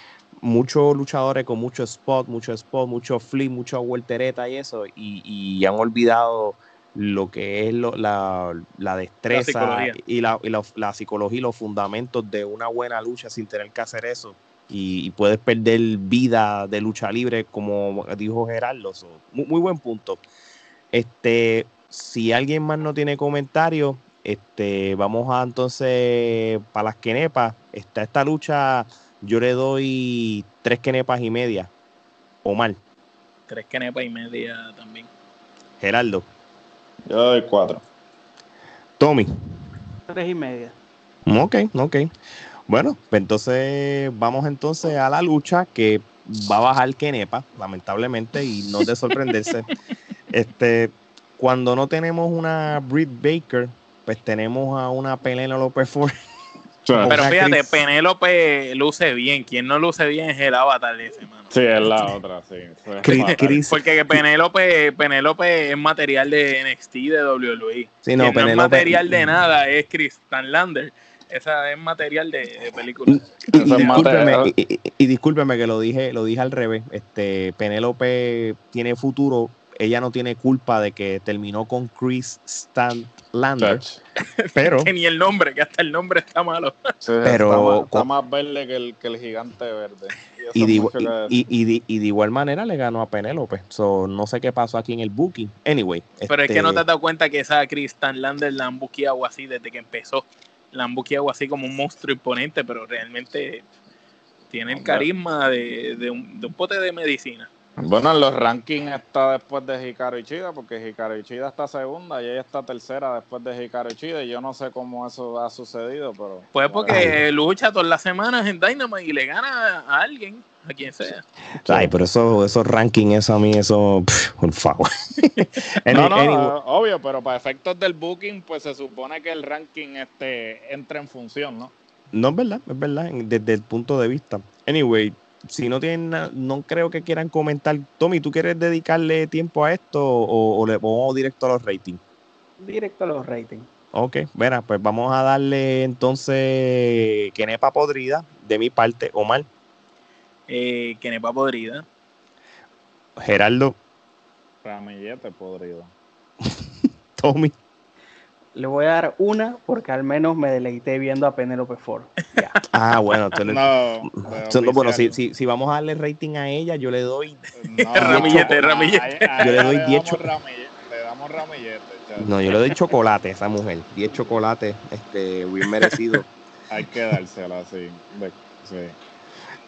muchos luchadores con mucho spot, mucho spot, mucho flip, mucho voltereta y eso. Y, y han olvidado lo que es lo- la, la destreza y, la, y la psicología y los fundamentos de una buena lucha sin tener que hacer eso y, y puedes perder vida de lucha libre, como dijo Gerardo. So, muy, muy buen punto. Este, si alguien más no tiene comentarios, este, vamos a entonces para las quenepas. Está esta lucha, yo le doy tres quenepas y media. O mal, Tres quenepas y media también. Gerardo, Yo doy cuatro. Tommy. Tres y media. Ok, ok. Bueno, pues entonces vamos entonces a la lucha que va a bajar Kenepa, lamentablemente, y no de sorprenderse. este, cuando no tenemos una Britt Baker, pues tenemos a una Penélope Ford. Pero fíjate, Chris- Penélope luce bien. Quien no luce bien es el avatar de ese, mano. Sí, es la otra, sí. Chris-. Chris- Porque Penélope, Penélope es material de NXT de WWE. Sí, no, Quien no es Penélope- material de nada es Kristen Lander. Esa es material de, de película. Y, discúlpeme, Mateo. y, y- y discúlpeme que lo dije, lo dije al revés. Este, Penélope tiene futuro. Ella no tiene culpa de que terminó con Chris Stanlander, pero Que ni el nombre, que hasta el nombre está malo. Sí, Pero- está, más, está más verde que el, que el gigante verde. Y de, y- y y igual manera le ganó a Penélope. So, no sé qué pasó aquí en el booking. Anyway. Pero es este, que no te has dado cuenta que esa Kristen Lander la han buqueado así desde que empezó. La han buqueado así como un monstruo imponente, pero realmente tiene el carisma de, de un, de un pote de medicina. Bueno, en los rankings está después de Hikaru Ichida, porque Hikaru Ichida está segunda y ella está tercera después de Hikaru Ichida. Y yo no sé cómo eso ha sucedido, pero. Pues porque lucha todas las semanas en Dynamite y le gana a alguien. a quien sea. Ay, pero eso, esos rankings, eso a mí, eso, pff, por favor. No, no, anyway, obvio, pero para efectos del booking, pues se supone que el ranking este entra en función, ¿no? No es verdad, es verdad, desde el punto de vista. Anyway, si no tienen, na- no creo que quieran comentar. Tommy, ¿tú quieres dedicarle tiempo a esto o, o le vamos directo a los ratings? Directo a los ratings. Ok, verá, pues vamos a darle entonces Kenepa Podrida, de mi parte, Omar, Eh, Kenepa podrida. Gerardo, Ramillete podrido. Tommy. Le voy a dar una porque al menos me deleité viendo a Penélope Ford. Ya. Ah, bueno, le- No, bueno, si, si, si vamos a darle rating a ella, yo le doy No, Ramillete, no, ramillete. a- a Yo le doy damos 10 cho- ramillete, Le damos ramillete. No, yo le doy chocolate a esa mujer. 10 chocolates, este, bien merecido. Hay que dársela así. de- sí.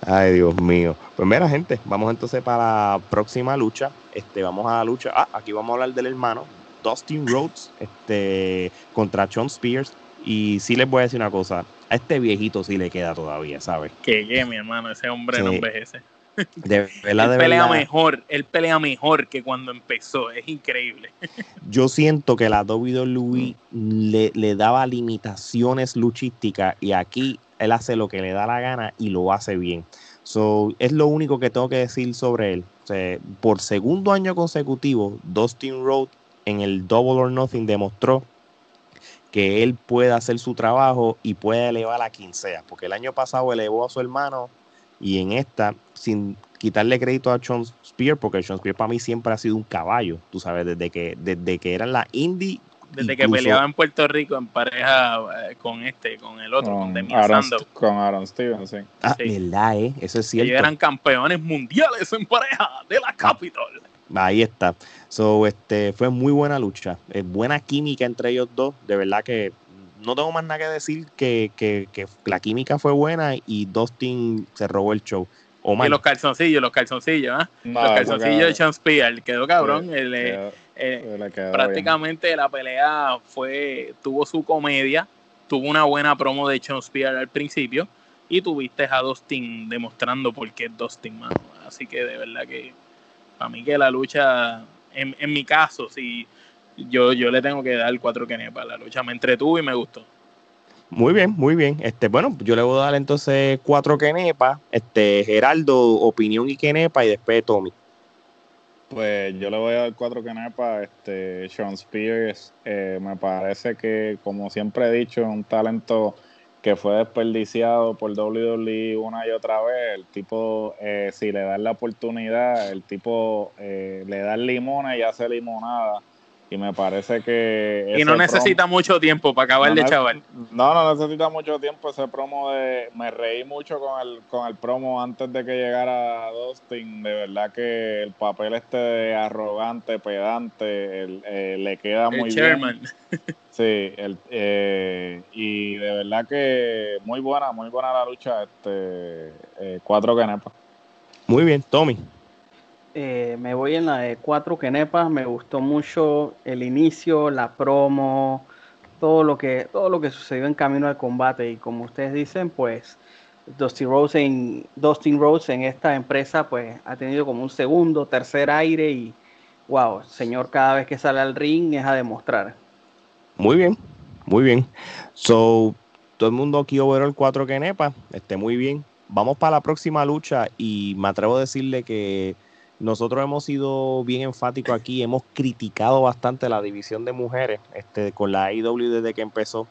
Ay, Dios mío. Pues mira, gente, vamos entonces para la próxima lucha. Este, vamos a la lucha. Ah, aquí vamos a hablar del hermano Dustin Rhodes, este, contra Sean Spears. Y sí les voy a decir una cosa, a este viejito sí le queda todavía, ¿sabes? Que, que mi hermano, ese hombre no envejece. De verdad, él pelea verdad. mejor, él pelea mejor que cuando empezó, es increíble. Yo siento que la WWE le, le daba limitaciones luchísticas y aquí él hace lo que le da la gana y lo hace bien. So, es lo único que tengo que decir sobre él. O sea, por segundo año consecutivo, Dustin Rhodes en el Double or Nothing demostró que él puede hacer su trabajo y puede elevar a quien sea. Porque el año pasado elevó a su hermano y en esta, sin quitarle crédito a Sean Spear, porque Sean Spear para mí siempre ha sido un caballo, tú sabes, desde que, desde que era en la indie. Desde que peleaba en Puerto Rico en pareja eh, con este, con el otro, con Con Demi Aaron, Sandow. con Aaron Stevens, sí. Ah, sí. verdad, eh, eso es cierto. Ellos eran campeones mundiales en pareja de la Capitol. Ahí está. So, este, fue muy buena lucha. Eh, buena química entre ellos dos. De verdad que no tengo más nada que decir que, que, que la química fue buena y Dustin se robó el show. Y los calzoncillos, los calzoncillos, ¿ah? No, los calzoncillos de Sean Spear, quedó cabrón. Sí, el, eh, quedó- eh, quedó prácticamente la pelea fue, tuvo su comedia, tuvo una buena promo de Sean Spear al principio y tuviste a Dustin demostrando por qué es Dustin, mano. Así que de verdad que para mí que la lucha, en, en mi caso, sí, yo, yo le tengo que dar cuatro quenepas. La lucha me entretuvo y me gustó. muy bien, muy bien. Este, bueno, yo le voy a dar entonces cuatro quenepas. Este, Geraldo, opinión y quenepa y después Tommy. Pues yo le voy a dar cuatro canepas. Este, Sean Spears, eh, me parece que, como siempre he dicho, es un talento que fue desperdiciado por WWE una y otra vez. El tipo, eh, si le dan la oportunidad, el tipo eh, le da limona y hace limonada. Y me parece que. Y no promo- necesita mucho tiempo para acabar no, de chaval. No, no necesita mucho tiempo ese promo de... Me reí mucho con el, con el promo antes de que llegara Dustin. De verdad que el papel este de arrogante, pedante, el- eh, le queda muy El bien. Sí, el, eh, y de verdad que muy buena, muy buena la lucha. Este, eh, cuatro canepas. Muy bien, Tommy. Eh, me voy en la de cuatro quenepas. Me gustó mucho el inicio, la promo, todo lo que, todo lo que sucedió en camino al combate. Y como ustedes dicen, pues Dustin Rhodes en, Dustin Rhodes en esta empresa, pues ha tenido como un segundo, tercer aire y wow, señor, cada vez que sale al ring es a demostrar. Muy bien, muy bien. So, todo el mundo aquí overall cuatro quenepas. Este, muy bien. Vamos para la próxima lucha y me atrevo a decirle que nosotros hemos sido bien enfáticos aquí, hemos criticado bastante la división de mujeres este, con la AEW desde que empezó.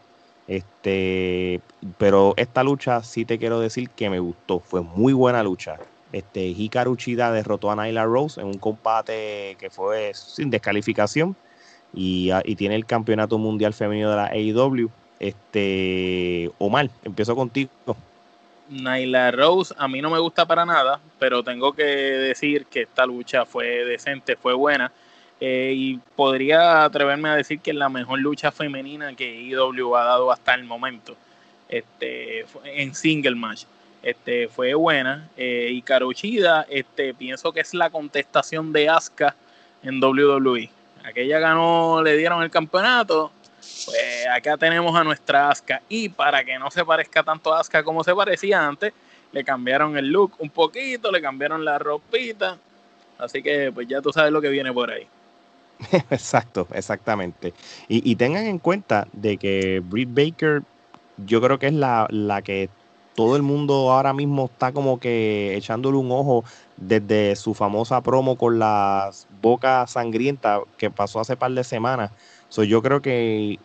Este, pero esta lucha sí te quiero decir que me gustó, fue muy buena lucha. Este, Hikaru Uchida derrotó a Nyla Rose en un combate que fue sin descalificación y, ah, y tiene el campeonato mundial femenino de la AEW. Este, Omar, empiezo contigo. Nyla Rose a mí no me gusta para nada, pero tengo que decir que esta lucha fue decente, fue buena. eh, y podría atreverme a decir que es la mejor lucha femenina que IW ha dado hasta el momento este, en single match. Este, fue buena. Eh, y Karuchida, este, pienso que es la contestación de Asuka en WWE. Aquella ganó, le dieron el campeonato. Pues acá tenemos a nuestra Asuka. Y para que no se parezca tanto a Asuka como se parecía antes, le cambiaron el look un poquito, le cambiaron la ropita. Así que pues ya tú sabes lo que viene por ahí. Exacto, exactamente. Y, tengan en cuenta de que Britt Baker, yo creo que es la, la que todo el mundo ahora mismo está como que echándole un ojo desde su famosa promo con las bocas sangrientas que pasó hace par de semanas. So, yo creo que...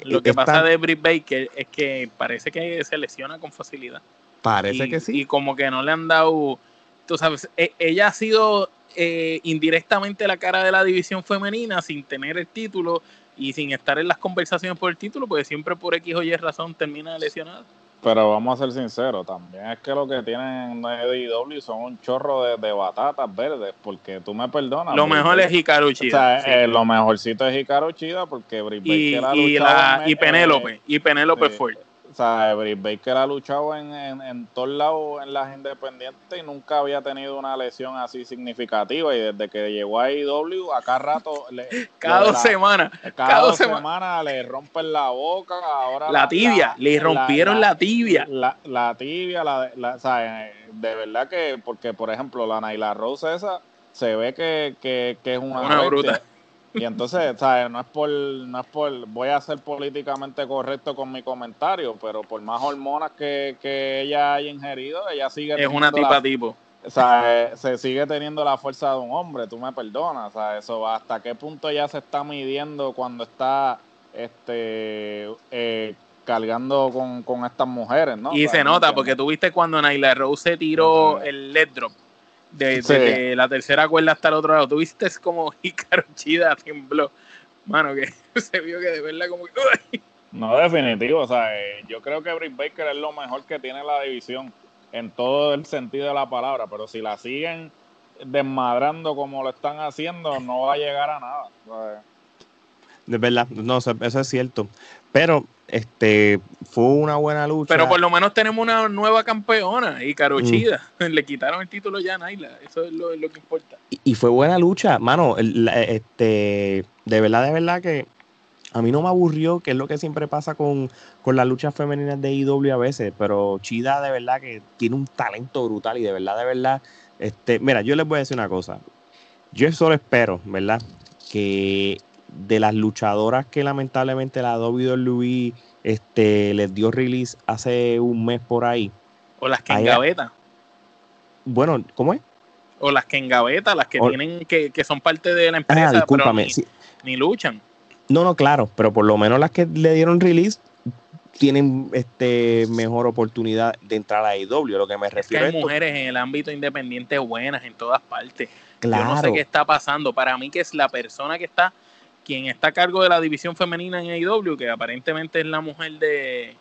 Lo que pasa de Britt Baker es que parece que se lesiona con facilidad. Parece que sí. Y como que no le han dado... Tú sabes, e, ella ha sido eh, indirectamente la cara de la división femenina sin tener el título y sin estar en las conversaciones por el título, porque siempre por X o Y razón termina lesionada. Pero vamos a ser sinceros, también es que lo que tienen EW son un chorro de, batatas verdes, porque tú me perdonas. Lo mejor es Hikaru Chida. O sea, eh, lo mejorcito es Hikaru Chida porque Britt y, y, la, y Penélope, y Penélope Ford. O sea, Britt Baker ha luchado en, en, todos lados en las independientes y nunca había tenido una lesión así significativa. Y desde que llegó a IW, acá rato. Le, cada dos semanas. Cada, dos semanas le rompen la boca. Ahora la, tibia, le rompieron la, tibia. La, tibia, la, o sea, de verdad que, porque por ejemplo, la Naila Rose esa se ve que, que, que es una, una bruta. Y entonces, ¿sabes? No es por, no es por, voy a ser políticamente correcto con mi comentario, pero por más hormonas que, que ella haya ingerido, ella sigue Es una tipa tipo. O sea, se sigue teniendo la fuerza de un hombre, tú me perdonas, o sea, eso hasta qué punto ya se está midiendo cuando está este eh, cargando con, con, estas mujeres, ¿no? Y se nota, porque tú viste cuando Naila Rose tiró el LED drop de, la tercera cuerda hasta el otro lado. Tú viste como Hikaru Chida tembló. Mano, que se vio que de verdad como que... No, definitivo. O sea, eh, yo creo que Britt Baker es lo mejor que tiene la división en todo el sentido de la palabra. Pero si la siguen desmadrando como lo están haciendo, no va a llegar a nada. De verdad, no, eso es cierto. Pero este fue una buena lucha. Pero por lo menos tenemos una nueva campeona y Carochida. Mm. Le quitaron el título ya a Naila. Eso es lo, que importa. Y, fue buena lucha, mano. este, de verdad, de verdad que a mí no me aburrió, que es lo que siempre pasa con, con las luchas femeninas de IW a veces. Pero Chida, de verdad, que tiene un talento brutal y de verdad, de verdad. Este, mira, yo les voy a decir una cosa. Yo solo espero, ¿verdad? Que de las luchadoras que lamentablemente la WWE este, les dio release hace un mes por ahí. O las que engaveta. Bueno, ¿cómo es? O las que engaveta, las que tienen, que, que, son parte de la empresa, ah, pero ni, luchan. No, no, claro, pero por lo menos las que le dieron release tienen este mejor oportunidad de entrar a IW, lo que me refiero. hay mujeres en el ámbito independiente buenas en todas partes. Claro. Yo no sé qué está pasando. Para mí que es la persona que está quien está a cargo de la división femenina en AEW, que aparentemente es la mujer de,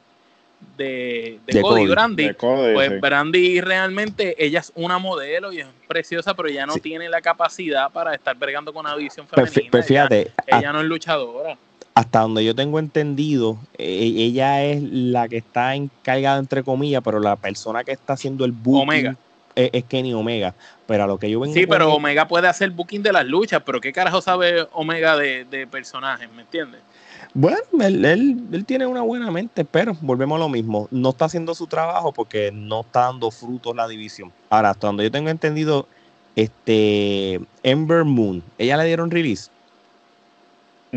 de, Cody, Brandy. pues Brandy realmente, ella es una modelo y es preciosa, pero ella no tiene la capacidad para estar bregando con la división pues femenina. Pues fíjate, ella, no es luchadora. Hasta donde yo tengo entendido, e, ella es la que está encargada, entre comillas, pero la persona que está haciendo el booking Omega. Es, es Kenny Omega. Pero a lo que yo vengo. Sí, pero Omega puede hacer booking de las luchas, pero ¿qué carajo sabe Omega de, personajes? ¿Me entiendes? Bueno, él, tiene una buena mente, pero volvemos a lo mismo. No está haciendo su trabajo porque no está dando frutos la división. Ahora, hasta donde yo tengo entendido, este Ember Moon, ¿ella le dieron release?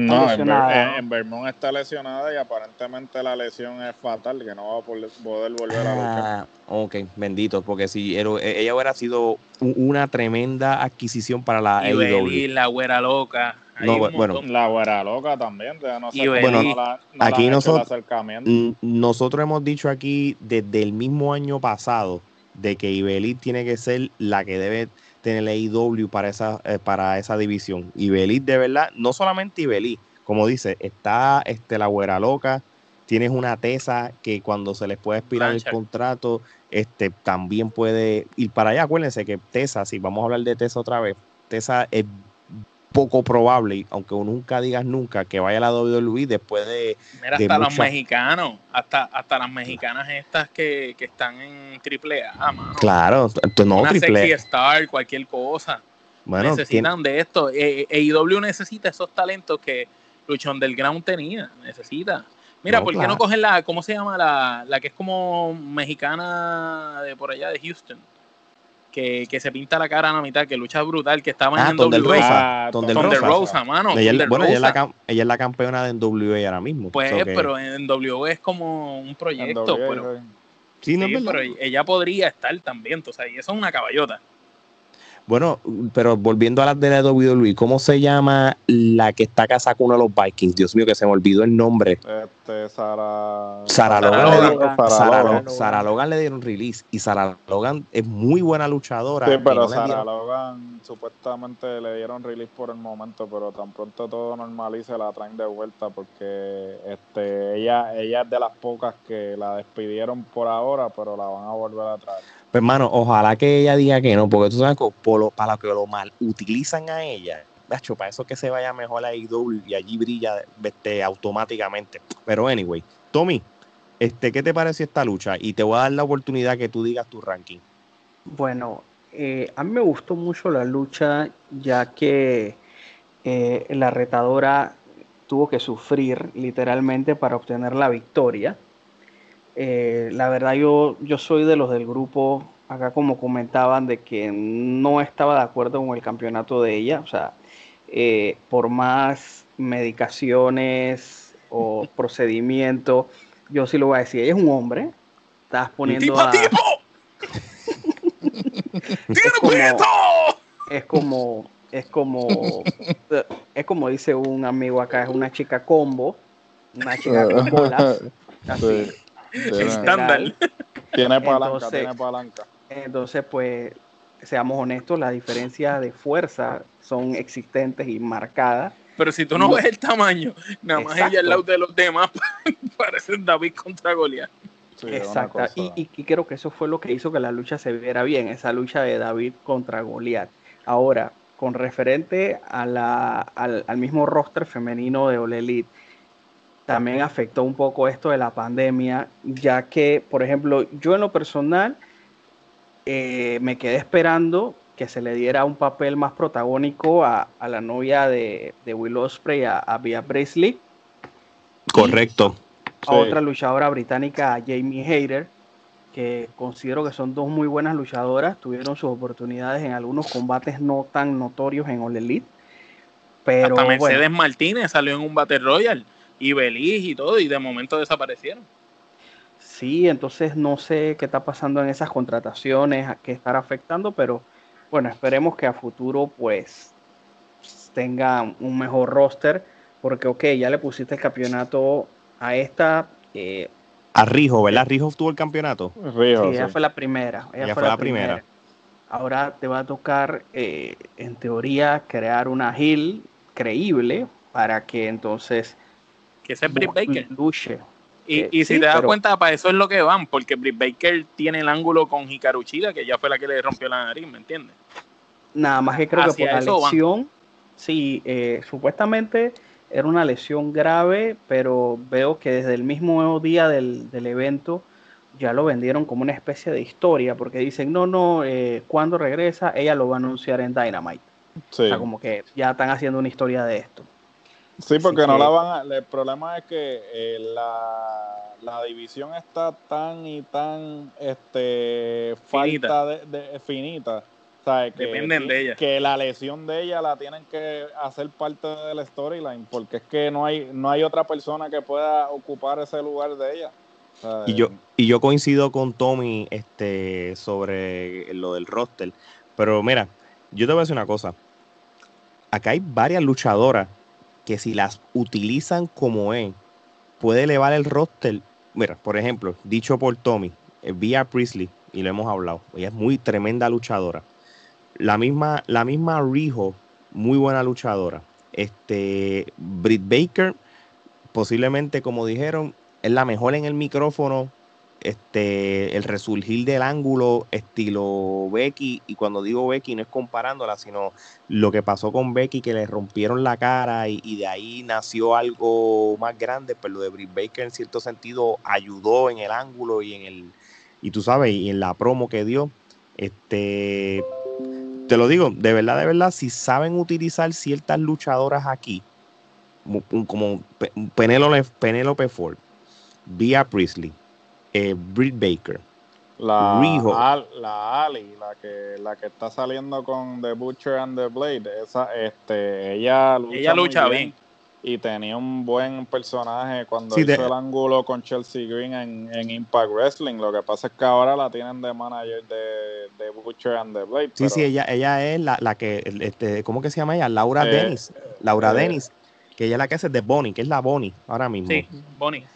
No, en, Vermont está lesionada y aparentemente la lesión es fatal, que no va a poder volver a luchar. Ah, ok, bendito, porque si ella hubiera sido una tremenda adquisición para la y la güera loca. bueno, la güera loca también. No sé bueno, aquí nosotros, nosotros hemos dicho aquí desde el mismo año pasado de que Ibeli tiene que ser la que debe tener el IW para esa, eh, para esa división. Y Belit, de verdad, no solamente Ibelí, como dice, está este, la güera loca, tienes una Tesa que cuando se les puede expirar el contrato, este, también puede ir para allá. Acuérdense que Tesa, si vamos a hablar de Tesa otra vez, Tesa es poco probable, aunque nunca digas nunca, que vaya a la WWE después de. Mira, hasta los mexicanos, hasta, hasta las mexicanas estas que, están en triple A, Claro, no Una triple Star, cualquier cosa. Bueno, necesitan de esto. EIW necesita esos talentos que Luchón del Ground tenía. Necesita. Mira, No, ¿por qué claro. no cogen la, ¿cómo se llama? La, la que es como mexicana de por allá de Houston. Que, que se pinta la cara a la mitad, que lucha brutal, que estaba Ah, en NWA. Rosa. Ah, Thunder Rosa. Rosa, mano. Ella, es- ella la, Rosa. cam- ella es la campeona de NWA ahora mismo. Pues, so que- pero en NWA es como un proyecto, NWA, pero, sí. no sí, pero ella podría estar también, o sea, y eso es una caballota. Bueno, pero volviendo a las de la WWE, ¿cómo se llama la que está casada con uno de los Vikings? Dios mío, que se me olvidó el nombre. Este, Sara. Sarah Logan. Logan, dieron- Logan. Sarah Sarah Lo- Logan. Sarah Logan le dieron release y Sarah Logan es muy buena luchadora. Sí, pero no dieron- Logan supuestamente le dieron release por el momento, pero tan pronto todo normalice la traen de vuelta porque este ella ella es de las pocas que la despidieron por ahora, pero la van a volver a traer. Pues, hermano, ojalá que ella diga que no, porque tú sabes que por lo- para lo que lo mal utilizan a ella, macho, para eso que se vaya mejor a IW y allí brilla este, automáticamente. Pero, anyway, Tommy, este, ¿qué te pareció esta lucha? Y te voy a dar la oportunidad que tú digas tu ranking. Bueno, eh, a mí me gustó mucho la lucha ya que eh, la retadora tuvo que sufrir literalmente para obtener la victoria. Eh, la verdad yo, yo soy de los del grupo, acá como comentaban, de que no estaba de acuerdo con el campeonato de ella. O sea, eh, por más medicaciones o procedimiento, yo sí lo voy a decir, ella es un hombre. Estás poniendo ¡Tipo, a... tipo! ¡Tiene como- es como es como es como dice un amigo acá es una chica combo una chica con bolas así Estándar. tiene palanca, Entonces- tiene palanca. entonces pues seamos honestos las diferencias de fuerza son existentes y marcadas Pero si tú no ves el tamaño, nada más Exacto. ella al lado de los demás parece David contra Goliat. Sí, exacto y, y- y creo que eso fue lo que hizo que la lucha se viera bien esa lucha de David contra Goliat ahora con referente a la, al, al mismo roster femenino de All Elite también afectó un poco esto de la pandemia, ya que, por ejemplo, yo en lo personal eh, me quedé esperando que se le diera un papel más protagónico a, a la novia de, de Will Ospreay, a, a Bea Correcto. a Sí. otra luchadora británica, a Jamie Hayter, que considero que son dos muy buenas luchadoras, tuvieron sus oportunidades en algunos combates no tan notorios en All Elite, pero Hasta bueno, Mercedes Martínez salió en un Battle Royal y Beliz y todo, y de momento desaparecieron. Sí, entonces no sé qué está pasando en esas contrataciones, a qué estará afectando, pero bueno, esperemos que a futuro pues tenga un mejor roster, porque ok, ya le pusiste el campeonato a esta, eh, A Rijo, ¿verdad? Rijo tuvo el campeonato. Rijo, sí, sí. ella fue la primera, ella, fue, la, primera. Ahora te va a tocar, eh, en teoría, crear una heel creíble para que entonces Que ese es Britt Baker. luche. Y, Eh, y si sí, te das pero- cuenta, para eso es lo que van, porque Britt Baker tiene el ángulo con Hikaru Shida, que ya fue la que le rompió la nariz, ¿me entiendes? Nada más que creo que por la van. lesión, sí, eh, supuestamente era una lesión grave, pero veo que desde el mismo día del, del evento ya lo vendieron como una especie de historia, porque dicen, no, no, eh, cuando regresa, ella lo va a anunciar en Dynamite. Sí. O sea, como que ya están haciendo una historia de esto. Sí, porque Así no que- la van a, el problema es que eh, la, la división está tan y tan este Finita. falta de, de- finita. ¿sabes? Que, Dependen de ella. Que la lesión de ella la tienen que hacer parte del storyline, porque es que no hay, no hay otra persona que pueda ocupar ese lugar de ella. ¿sabes? Y yo, y yo coincido con Tommy este, sobre lo del roster. Pero mira, yo te voy a decir una cosa. Acá hay varias luchadoras que si las utilizan como es, puede elevar el roster. Mira, por ejemplo, dicho por Tommy, eh, Via Priestley, y lo hemos hablado, ella es muy tremenda luchadora. La misma, la misma Riho, muy buena luchadora. Este, Britt Baker, posiblemente, como dijeron, es la mejor en el micrófono. Este, el resurgir del ángulo estilo Becky, y cuando digo Becky no es comparándola, sino lo que pasó con Becky, que le rompieron la cara y, de ahí nació algo más grande, pero lo de Britt Baker en cierto sentido ayudó en el ángulo y en el, y tú sabes, y en la promo que dio. Este, te lo digo, de verdad, de verdad, si saben utilizar ciertas luchadoras aquí, como, como Pe- Penélope, Penélope Ford, Bia Priestley, eh, Britt Baker, La, Riho. Al- la Ali, la que, la que está saliendo con The Butcher and the Blade, esa, este, ella lucha, Ella muy lucha bien. Y tenía un buen personaje cuando Sí, hizo de- el ángulo con Chelsea Green en, en Impact Wrestling. Lo que pasa es que ahora la tienen de manager de, de Butcher and the Blade. Sí, pero- sí, ella, ella es la, la que, este, ¿cómo que se llama ella? Laura Eh, Dennis. Laura eh, Dennis, que ella es la que hace de Bonnie, que es la Bonnie ahora mismo. Sí, Bonnie.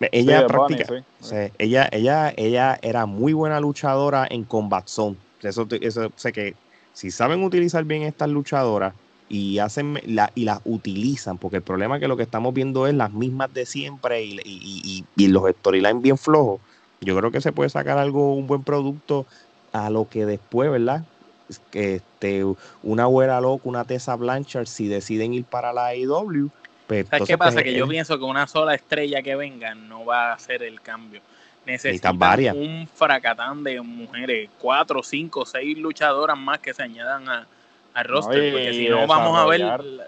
Ella sí. o sea, ella, ella, ella era muy buena luchadora en Combat Zone. Eso, eso sé que si saben utilizar bien estas luchadoras y hacen la, y las utilizan, porque el problema es que lo que estamos viendo es las mismas de siempre y, y, y, y los storylines bien flojos. Yo creo que se puede sacar algo, un buen producto a lo que después, ¿verdad? Este, una güera loca, una Tessa Blanchard, si deciden ir para la AEW, pues, ¿Sabes entonces, qué pasa? pues, que yo pienso que una sola estrella que venga no va a hacer el cambio. Necesitan varias. un fracatán de mujeres, cuatro, cinco, seis luchadoras más que se añadan a, al roster, y- porque si no vamos a ver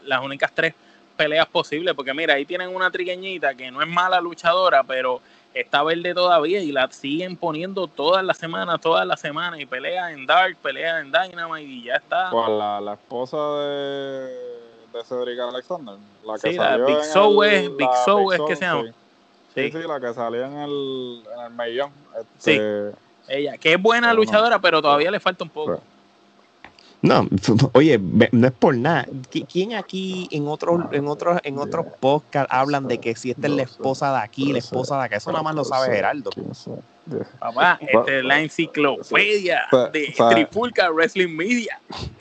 las únicas tres peleas posibles, porque mira, ahí tienen una trigueñita que no es mala luchadora, pero está verde todavía y la siguen poniendo todas las semanas, todas las semanas, y pelea en Dark, pelea en Dynamite y ya está. Pues la, la esposa de, de Cedric Alexander. La que Sí, la salió Big en Show es- Big la Show es que se llama. Sí. Sí, Sí. sí, la que salió en el, en el millón. Sí. Este, Ella, que es buena Pero no. luchadora, pero todavía le falta un poco. No, oye, no es por nada. ¿Qui- ¿Quién aquí en otros en otros en otros podcasts hablan de que si esta es la esposa de aquí, la esposa de acá? Eso nada más lo sabe Geraldo. Papá, esta es la enciclopedia de Trifulca Wrestling Media.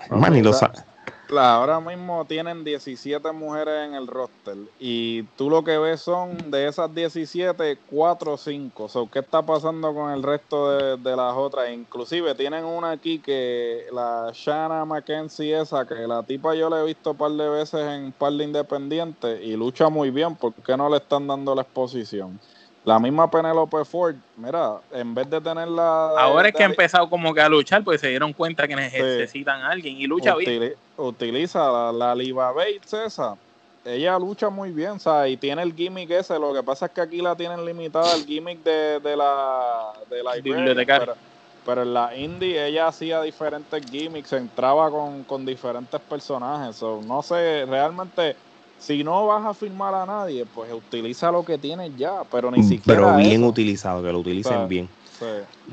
Man, ni lo Sa- sabe. Ahora mismo tienen 17 mujeres en el roster y tú lo que ves son de esas 17, 4 o 5. So, ¿Qué está pasando con el resto de, de las otras? Inclusive tienen una aquí que la Shanna Mackenzie esa, que la tipa yo la he visto un par de veces en un par de independientes y lucha muy bien. ¿Por qué no le están dando la exposición? La misma Penelope Ford, mira, en vez de tenerla... de- Ahora es que ha empezado como que a luchar, pues se dieron cuenta que necesitan a alguien y lucha bien. Utili- Utiliza la, la Liva Bates esa. Ella lucha muy bien, ¿sabes? Y tiene el gimmick ese. Lo que pasa es que aquí la tienen limitada el gimmick de, de la de la Bibliotecaria. Pero, pero en la indie ella hacía diferentes gimmicks, entraba con, con diferentes personajes. So, no sé, realmente, si no vas a firmar a nadie, pues utiliza lo que tienes ya. Pero ni siquiera. Pero bien eso. utilizado, que lo utilicen bien. Sí.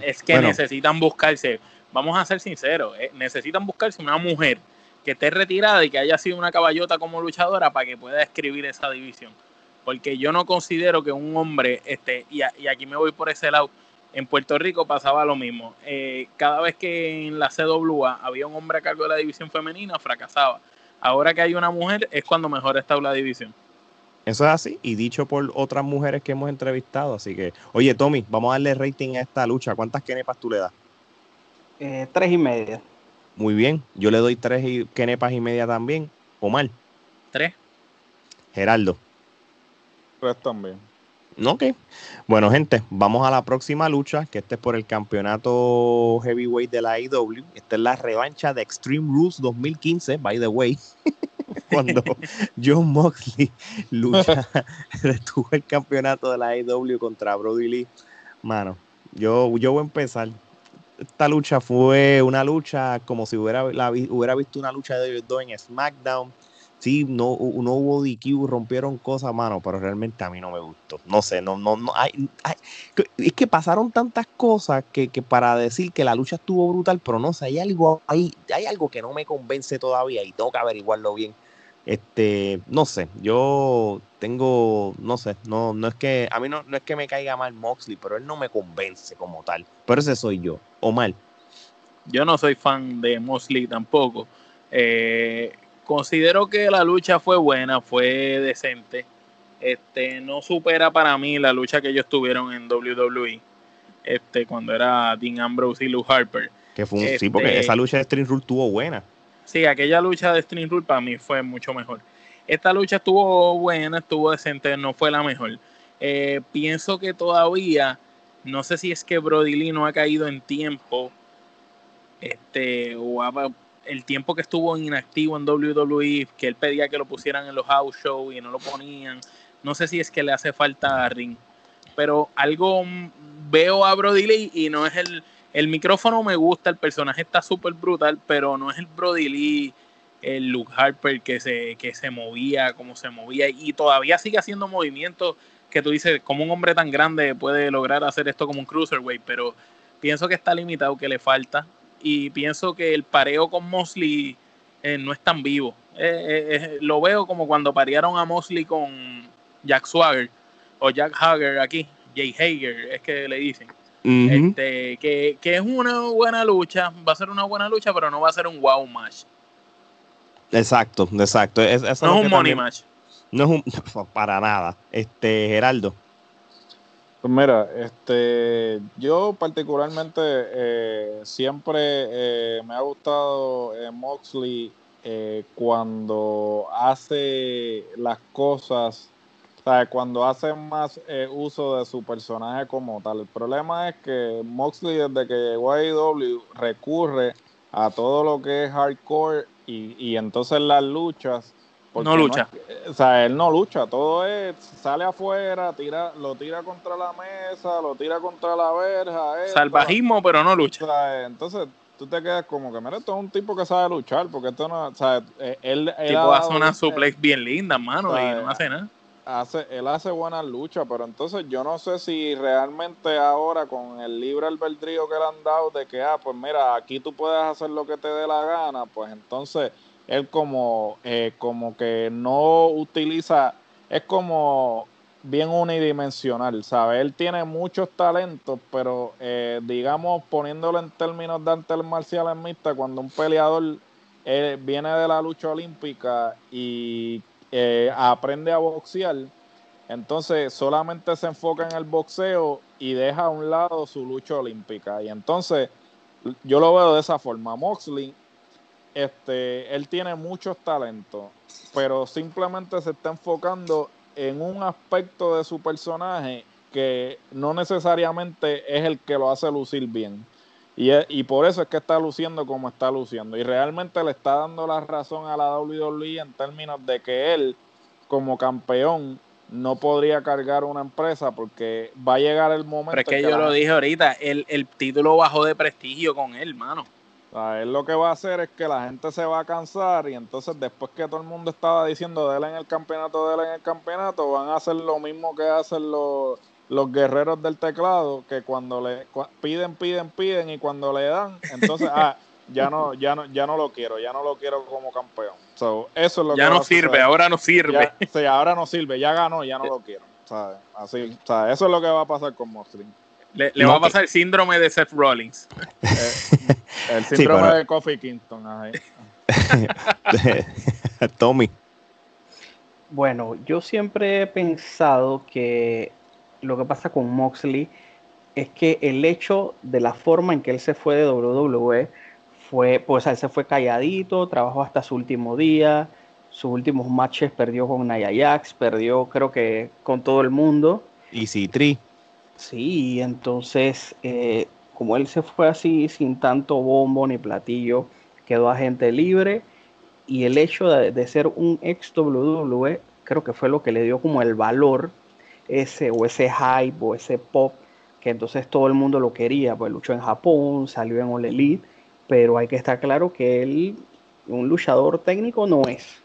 Es que Bueno. necesitan buscarse, vamos a ser sinceros, eh, necesitan buscarse una mujer que esté retirada y que haya sido una caballota como luchadora para que pueda escribir esa división. Porque yo no considero que un hombre, este, y, a- y aquí me voy por ese lado, en Puerto Rico pasaba lo mismo. Eh, cada vez que en la CWA había un hombre a cargo de la división femenina, fracasaba. Ahora que hay una mujer es cuando mejor está la división. Eso es así, y dicho por otras mujeres que hemos entrevistado. Así que, oye, Tommy, vamos a darle rating a esta lucha. ¿Cuántas kenepas tú le das? Eh, tres y media. Muy bien, yo le doy tres y- kenepas y media también. Omar, Tres. Geraldo. Tres también. Ok. Bueno, gente, vamos a la próxima lucha, que este es por el campeonato heavyweight de la AEW. Esta es la revancha de Extreme Rules 2015, by the way. Cuando John Moxley lucha, retuvo el campeonato de la AEW contra Brody Lee. Mano, yo, yo voy a empezar. Esta lucha fue una lucha como si hubiera, la hubiera visto una lucha de ellos dos en SmackDown. Sí, no, no hubo DQ, rompieron cosas, mano, pero realmente a mí no me gustó. No sé, no, no, no, hay, es que pasaron tantas cosas que, que para decir que la lucha estuvo brutal, pero no sé, hay algo, hay, hay algo que no me convence todavía y tengo que averiguarlo bien. Este, no sé, yo tengo, no sé, no, no es que, a mí no, no es que me caiga mal Moxley, pero él no me convence como tal. Pero ese soy yo, Omar. Yo no soy fan de Mosley tampoco. Eh, considero que la lucha fue buena, fue decente. Este, no supera para mí la lucha que ellos tuvieron en WWE. Este, cuando era Dean Ambrose y Lou Harper. Que fue un, sí, Este- porque esa lucha de Stream Rule tuvo buena. Sí, aquella lucha de Stream Rule para mí fue mucho mejor. Esta lucha estuvo buena, estuvo decente, no fue la mejor. Eh, pienso que todavía, no sé si es que Brody Lee no ha caído en tiempo, este, o ha- el tiempo que estuvo inactivo en WWE, que él pedía que lo pusieran en los house shows y no lo ponían. No sé si es que le hace falta a Ring, pero algo veo a Brody Lee y no es el, el micrófono me gusta, el personaje está súper brutal, pero no es el Brody Lee, el Luke Harper que se, que se movía, como se movía, y todavía sigue haciendo movimientos que tú dices, como un hombre tan grande puede lograr hacer esto como un cruiserweight, pero pienso que está limitado, que le falta, y pienso que el pareo con Mosley eh, no es tan vivo. Eh, eh, lo veo como cuando parearon a Mosley con Jack Swagger o Jack Hager aquí, Jay Hager, es que le dicen. este, que, que, es una buena lucha, va a ser una buena lucha, pero no va a ser un wow match. Exacto, exacto. Es, no es un money match. No es un, para nada. Este, Geraldo. Pues mira, este, yo particularmente eh, siempre eh, me ha gustado eh, Moxley cuando hace las cosas, o sea, cuando hace más uso de su personaje como tal. El problema es que Moxley desde que llegó a AEW recurre a todo lo que es hardcore y, y entonces las luchas no lucha. o sea, él no lucha, todo es, sale afuera, tira, lo tira contra la mesa, lo tira contra la verja. Salvajismo, pero no lucha. O sea, entonces tú te quedas como que, mira, esto es un tipo que sabe luchar, porque esto no, o sea, eh, él... él tipo hace una suplex bien linda, mano, y no hace nada. Hace, él hace buenas luchas, pero entonces yo no sé si realmente ahora con el libre albedrío que le han dado de que, ah, pues mira, aquí tú puedes hacer lo que te dé la gana, pues entonces él como, eh, como que no utiliza, es como bien unidimensional, ¿sabes? Él tiene muchos talentos, pero eh, digamos, poniéndolo en términos de artes marciales mixtas, cuando un peleador eh, viene de la lucha olímpica y aprende a boxear, entonces solamente se enfoca en el boxeo y deja a un lado su lucha olímpica. Y entonces yo lo veo de esa forma. Moxley este, él tiene muchos talentos, pero simplemente se está enfocando en un aspecto de su personaje que no necesariamente es el que lo hace lucir bien. Y, y por eso es que está luciendo como está luciendo. Y realmente le está dando la razón a la WWE en términos de que él, como campeón, no podría cargar una empresa porque va a llegar el momento. Pero es que, yo lo dije ahorita, el, el título bajó de prestigio con él, mano. O él lo que va a hacer es que la gente se va a cansar y entonces después que todo el mundo estaba diciendo de él en el campeonato, de él en el campeonato, van a hacer lo mismo que hacen los, los guerreros del teclado, que cuando le piden, piden, piden y cuando le dan, entonces, ah, ya no, ya no, ya no lo quiero, ya no lo quiero como campeón. eso es lo ya no sirve, ahora no sirve. sí, ahora no sirve, ya ganó, ya no lo quiero. Así, eso es lo que va a pasar con Mosley. Le, va a pasar el síndrome de Seth Rollins. Eh, el síndrome de Kofi Kingston. Tommy. Bueno, yo siempre he pensado que lo que pasa con Moxley es que el hecho de la forma en que él se fue de WWE fue, pues él se fue calladito, trabajó hasta su último día, sus últimos matches perdió con Nia Jax, perdió creo que con todo el mundo. Y Citri. Sí, entonces, eh, como él se fue así, sin tanto bombo ni platillo, quedó agente libre. Y el hecho de, ser un ex WWE, creo que fue lo que le dio como el valor, ese, o ese hype, o ese pop, que entonces todo el mundo lo quería. Pues luchó en Japón, salió en All Elite, pero hay que estar claro que él, un luchador técnico, no es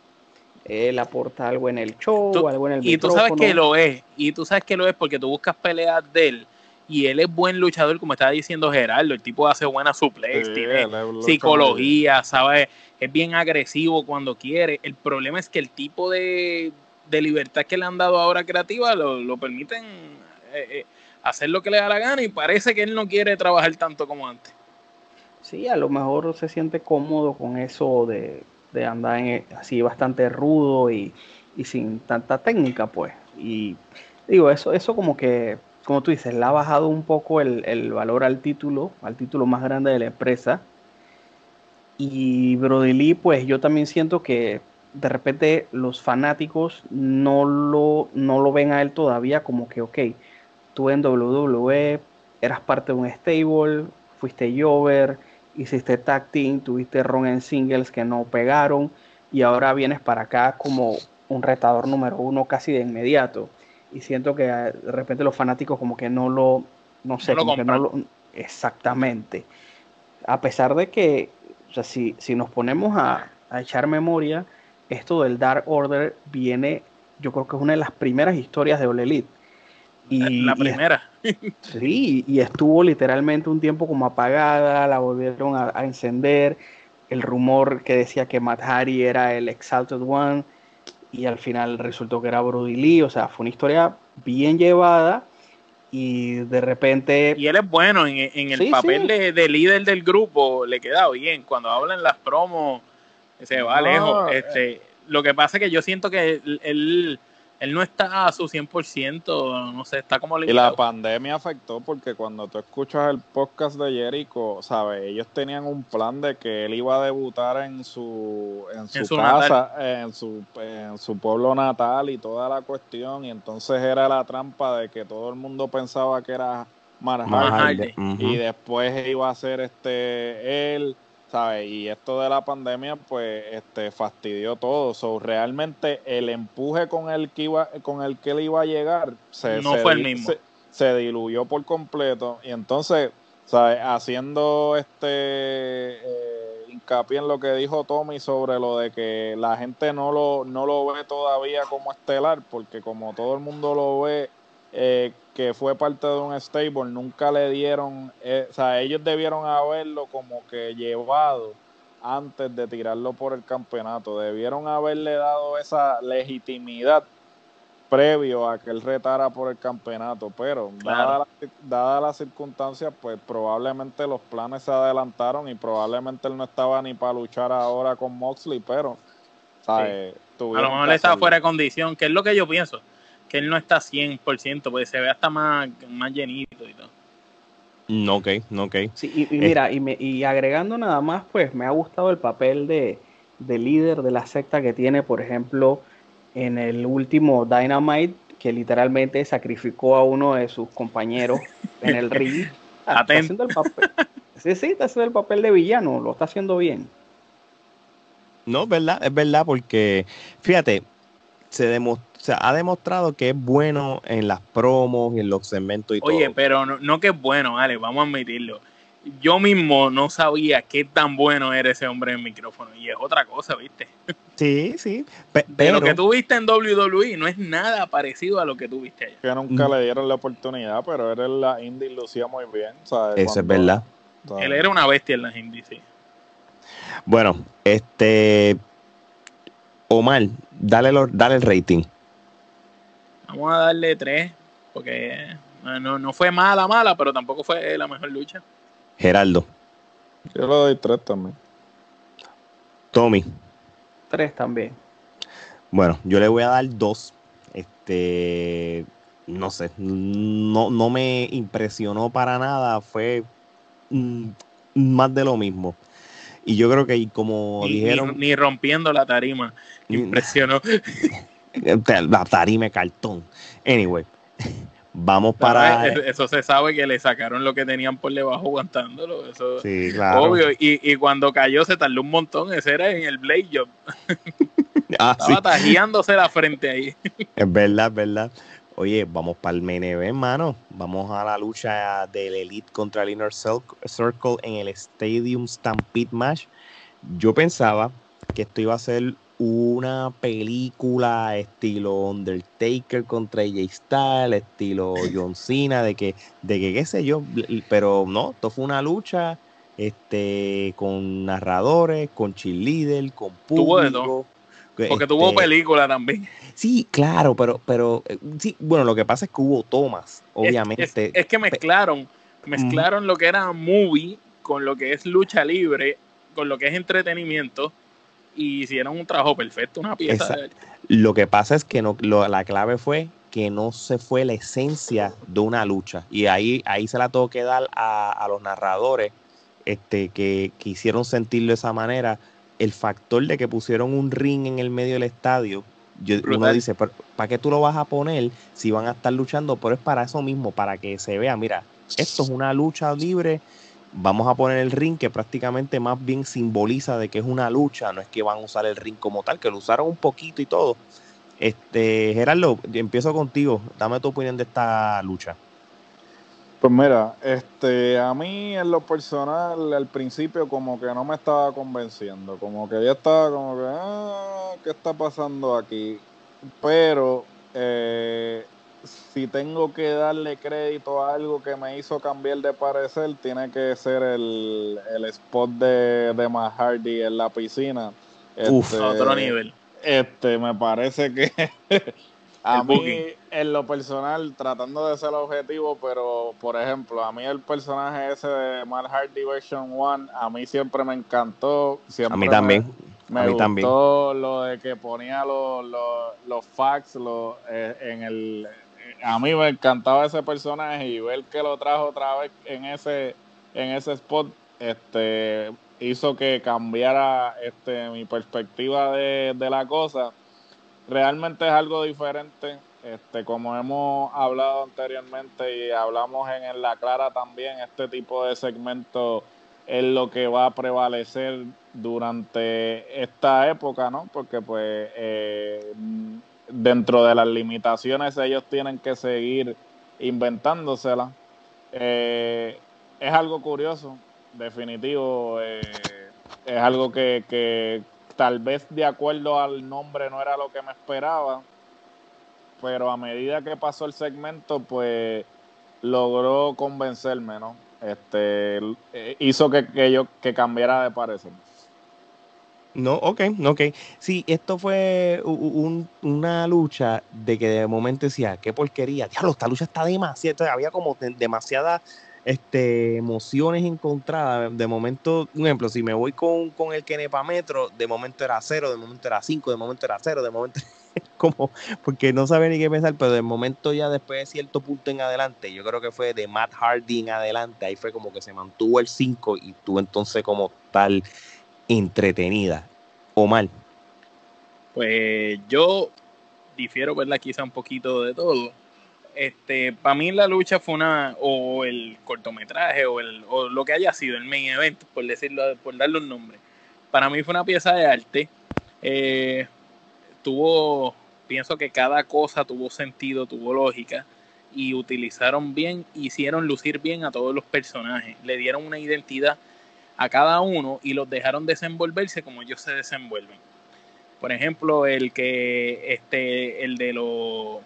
él aporta algo en el show, algo en el Y tú sabes que lo es, y tú sabes que lo es porque tú buscas peleas de él y él es buen luchador, como estaba diciendo Gerardo, el tipo hace buena suplex, tiene psicología, sabe, es bien agresivo cuando quiere. El problema es que el tipo de, libertad que le han dado ahora creativa lo, permiten eh, eh, hacer lo que le da la gana y parece que él no quiere trabajar tanto como antes. Sí, a lo mejor se siente cómodo con eso de de andar en, así bastante rudo y, sin tanta técnica, pues. Y digo, eso, eso como que, como tú dices, le ha bajado un poco el, valor al título, al título más grande de la empresa. Y Brody Lee, pues yo también siento que de repente los fanáticos no lo, no lo ven a él todavía como que, ok, tú en WWE eras parte de un stable, fuiste Jover, hiciste tag team, tuviste ron en singles que no pegaron y ahora vienes para acá como un retador número uno casi de inmediato. y siento que ah, de repente los fanáticos como que no lo, no sé, No lo como que no lo- exactamente. A pesar de que, o sea, si, si nos ponemos a, a echar memoria, esto del Dark Order viene, yo creo que es una de las primeras historias de All Elite. Y, la primera. Sí, y estuvo literalmente un tiempo como apagada, la volvieron a, a encender, el rumor que decía que Matt Hardy era el Exalted One, y al final resultó que era Brody Lee, o sea, fue una historia bien llevada, y de repente, Y él es bueno en, en el Sí, papel sí. De, de líder del grupo, le queda bien. Cuando hablan las promos, se va No, lejos. eh. Este, lo que pasa es que yo siento que él, él, él no está a su 100%, no sé, está como Y la limitado. pandemia afectó porque cuando tú escuchas el podcast de Jericho, ¿sabes? Ellos tenían un plan de que él iba a debutar en su, en su, En su casa, en su, en su pueblo natal y toda la cuestión. Y entonces era la trampa de que todo el mundo pensaba que era Mark Hardy. Y después iba a ser este él, ¿sabes? Y esto de la pandemia, pues, este, fastidió todo. So, realmente el empuje con el que iba, con el que él iba a llegar, se, No se fue el mismo. Se, se diluyó por completo. Y entonces, ¿sabes? Haciendo este eh, hincapié en lo que dijo Tommy sobre lo de que la gente no lo, no lo ve todavía como estelar, porque como todo el mundo lo ve eh, que fue parte de un stable, nunca le dieron, eh, o sea, ellos debieron haberlo como que llevado antes de tirarlo por el campeonato, debieron haberle dado esa legitimidad previo a que él retara por el campeonato, pero Claro. dada la- las circunstancias, pues probablemente los planes se adelantaron y probablemente él no estaba ni para luchar ahora con Moxley, pero ¿sabes? A lo Tuvieron mejor él estaba fuera de condición, que es lo que yo pienso, que él no está 100%, porque se ve hasta más, más llenito y todo. No, ok, no, ok. sí, y, y mira, y, me- y agregando nada más, pues me ha gustado el papel de, de líder de la secta que tiene, por ejemplo, en el último Dynamite, que literalmente sacrificó a uno de sus compañeros en el ring. Ah, Está haciendo el papel. Sí, sí, está haciendo el papel de villano, lo está haciendo bien. No, es verdad, es verdad, porque fíjate, se, demo- se ha demostrado que es bueno en las promos y en los segmentos y Oye, todo. pero no, no que es bueno, vale, vamos a admitirlo. Yo mismo no sabía qué tan bueno era ese hombre en micrófono. Y es otra cosa, ¿viste? Sí, sí. pe- De pero, lo que tú viste en WWE no es nada parecido a lo que tú viste allá. que nunca Mm. le dieron la oportunidad, pero él en la indie lucía muy bien. ¿sabes? eso es verdad. ¿sabes? Él era una bestia en las indies, sí. Bueno, este. Omar, dale, lo- dale el rating. Vamos a darle tres, porque eh, no, no fue mala, mala, pero tampoco fue la mejor lucha. Geraldo, Yo le doy tres también. Tommy. Tres también. Bueno, yo le voy a dar dos. Este, no sé, no, no me impresionó para nada. Fue mm, más de lo mismo. Y yo creo que como Ni, dijeron, ni- ni rompiendo la tarima. Ni- Impresionó. la tarima cartón. Anyway, vamos para. ¿Sabes? Eso se sabe que le sacaron lo que tenían por debajo aguantándolo. Eso Sí, claro. obvio. Y, y cuando cayó se tardó un montón. Ese era en el Blade Job. Ah, sí, Estaba tajiándose la frente ahí. es verdad, es verdad. Oye, vamos para el event, hermano. Vamos a la lucha del Elite contra el Inner Cir- Circle en el Stadium Stampede Match. Yo pensaba que esto iba a ser una película estilo Undertaker contra AJ Styles, estilo John Cena, de que, de que qué sé yo, pero no, esto fue una lucha este con narradores, con cheerleader, con Tuvo de público. Porque tuvo este, película también. Sí, claro, pero, pero eh, sí, bueno, lo que pasa es que hubo tomas, obviamente. Es, es- es que mezclaron, mezclaron lo que era movie con lo que es lucha libre, con lo que es entretenimiento, y hicieron un trabajo perfecto, una pieza. De- Lo que pasa es que no, lo- la clave fue que no se fue la esencia de una lucha. Y ahí, ahí se la tengo que dar a, a los narradores este, que, que hicieron sentirlo de esa manera. El factor de que pusieron un ring en el medio del estadio. Yo, uno dice, ¿para qué tú lo vas a poner si van a estar luchando? Pero es para eso mismo, para que se vea, mira, esto es una lucha libre. Vamos a poner el ring que prácticamente más bien simboliza de que es una lucha, no es que van a usar el ring como tal, que lo usaron un poquito y todo. Este, Gerardo, empiezo contigo. Dame tu opinión de esta lucha. Pues mira, este, a mí en lo personal al principio como que no me estaba convenciendo, como que ya estaba como que, ah, ¿qué está pasando aquí? Pero eh, si tengo que darle crédito a algo que me hizo cambiar de parecer, tiene que ser el, spot de, de Matt Hardy en la piscina. Uf, este, otro nivel. Este, me parece que a mí, en lo personal, tratando de ser objetivo, pero por ejemplo, a mí el personaje ese de Matt Hardy version 1, a mí siempre me encantó. Siempre a mí también. Me, a mí gustó lo de que ponía los, los, los facts eh, en el a mí me encantaba ese personaje y ver que lo trajo otra vez en ese en ese spot este hizo que cambiara este mi perspectiva de, la cosa. Realmente es algo diferente este como hemos hablado anteriormente y hablamos en, la clara también este tipo de segmento es lo que va a prevalecer durante esta época no porque pues eh, dentro de las limitaciones ellos tienen que seguir inventándosela. Eh, es algo curioso, definitivo, eh, es algo que, que, tal vez de acuerdo al nombre no era lo que me esperaba, pero a medida que pasó el segmento, pues logró convencerme, ¿no? Este, hizo que, que yo que cambiara de parecer. No, ok, ok. Sí, esto fue una lucha de que de momento decía, qué porquería, diablo, esta lucha está demasiado, había como demasiadas este, emociones encontradas. De momento, un ejemplo, si me voy con, con el Kenepa Metro, de momento era cero, de momento era cinco, de momento era cero, de momento como, porque no sabía ni qué pensar, pero de momento ya después de cierto punto en adelante, yo creo que fue de Matt Hardy en adelante, ahí fue como que se mantuvo el 5 y tuvo entonces como tal entretenida o mal? Pues yo difiero, ¿verdad? Quizá un poquito de todo. Este, para mí la lucha fue una, o el cortometraje, o, el, o lo que haya sido, el main event, por decirlo, por darle un nombre. Para mí fue una pieza de arte. Eh, tuvo, pienso que cada cosa tuvo sentido, tuvo lógica y utilizaron bien, hicieron lucir bien a todos los personajes, le dieron una identidad a cada uno y los dejaron desenvolverse como ellos se desenvuelven. Por ejemplo, el que este, el de los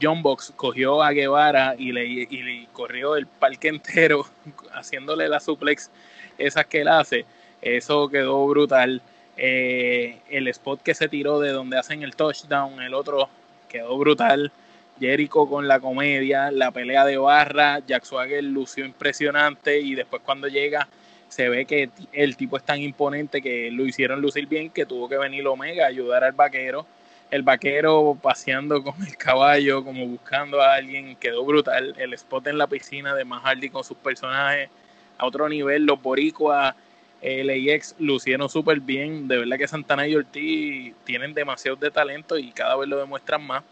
John Box cogió a Guevara y le, corrió el parque entero haciéndole la suplex esas que él hace. Eso quedó brutal. Eh, el spot que se tiró de donde hacen el touchdown, el otro quedó brutal. Jericho con la comedia, la pelea de barra, Jack Swagger lució impresionante y después cuando llega se ve que el tipo es tan imponente que lo hicieron lucir bien que tuvo que venir Omega a ayudar al vaquero. El vaquero paseando con el caballo, como buscando a alguien, quedó brutal. El spot en la piscina de Mahardy con sus personajes a otro nivel. Los boricuas, el AX lucieron súper bien. De verdad que Santana y Ortiz tienen demasiado de talento y cada vez lo demuestran más.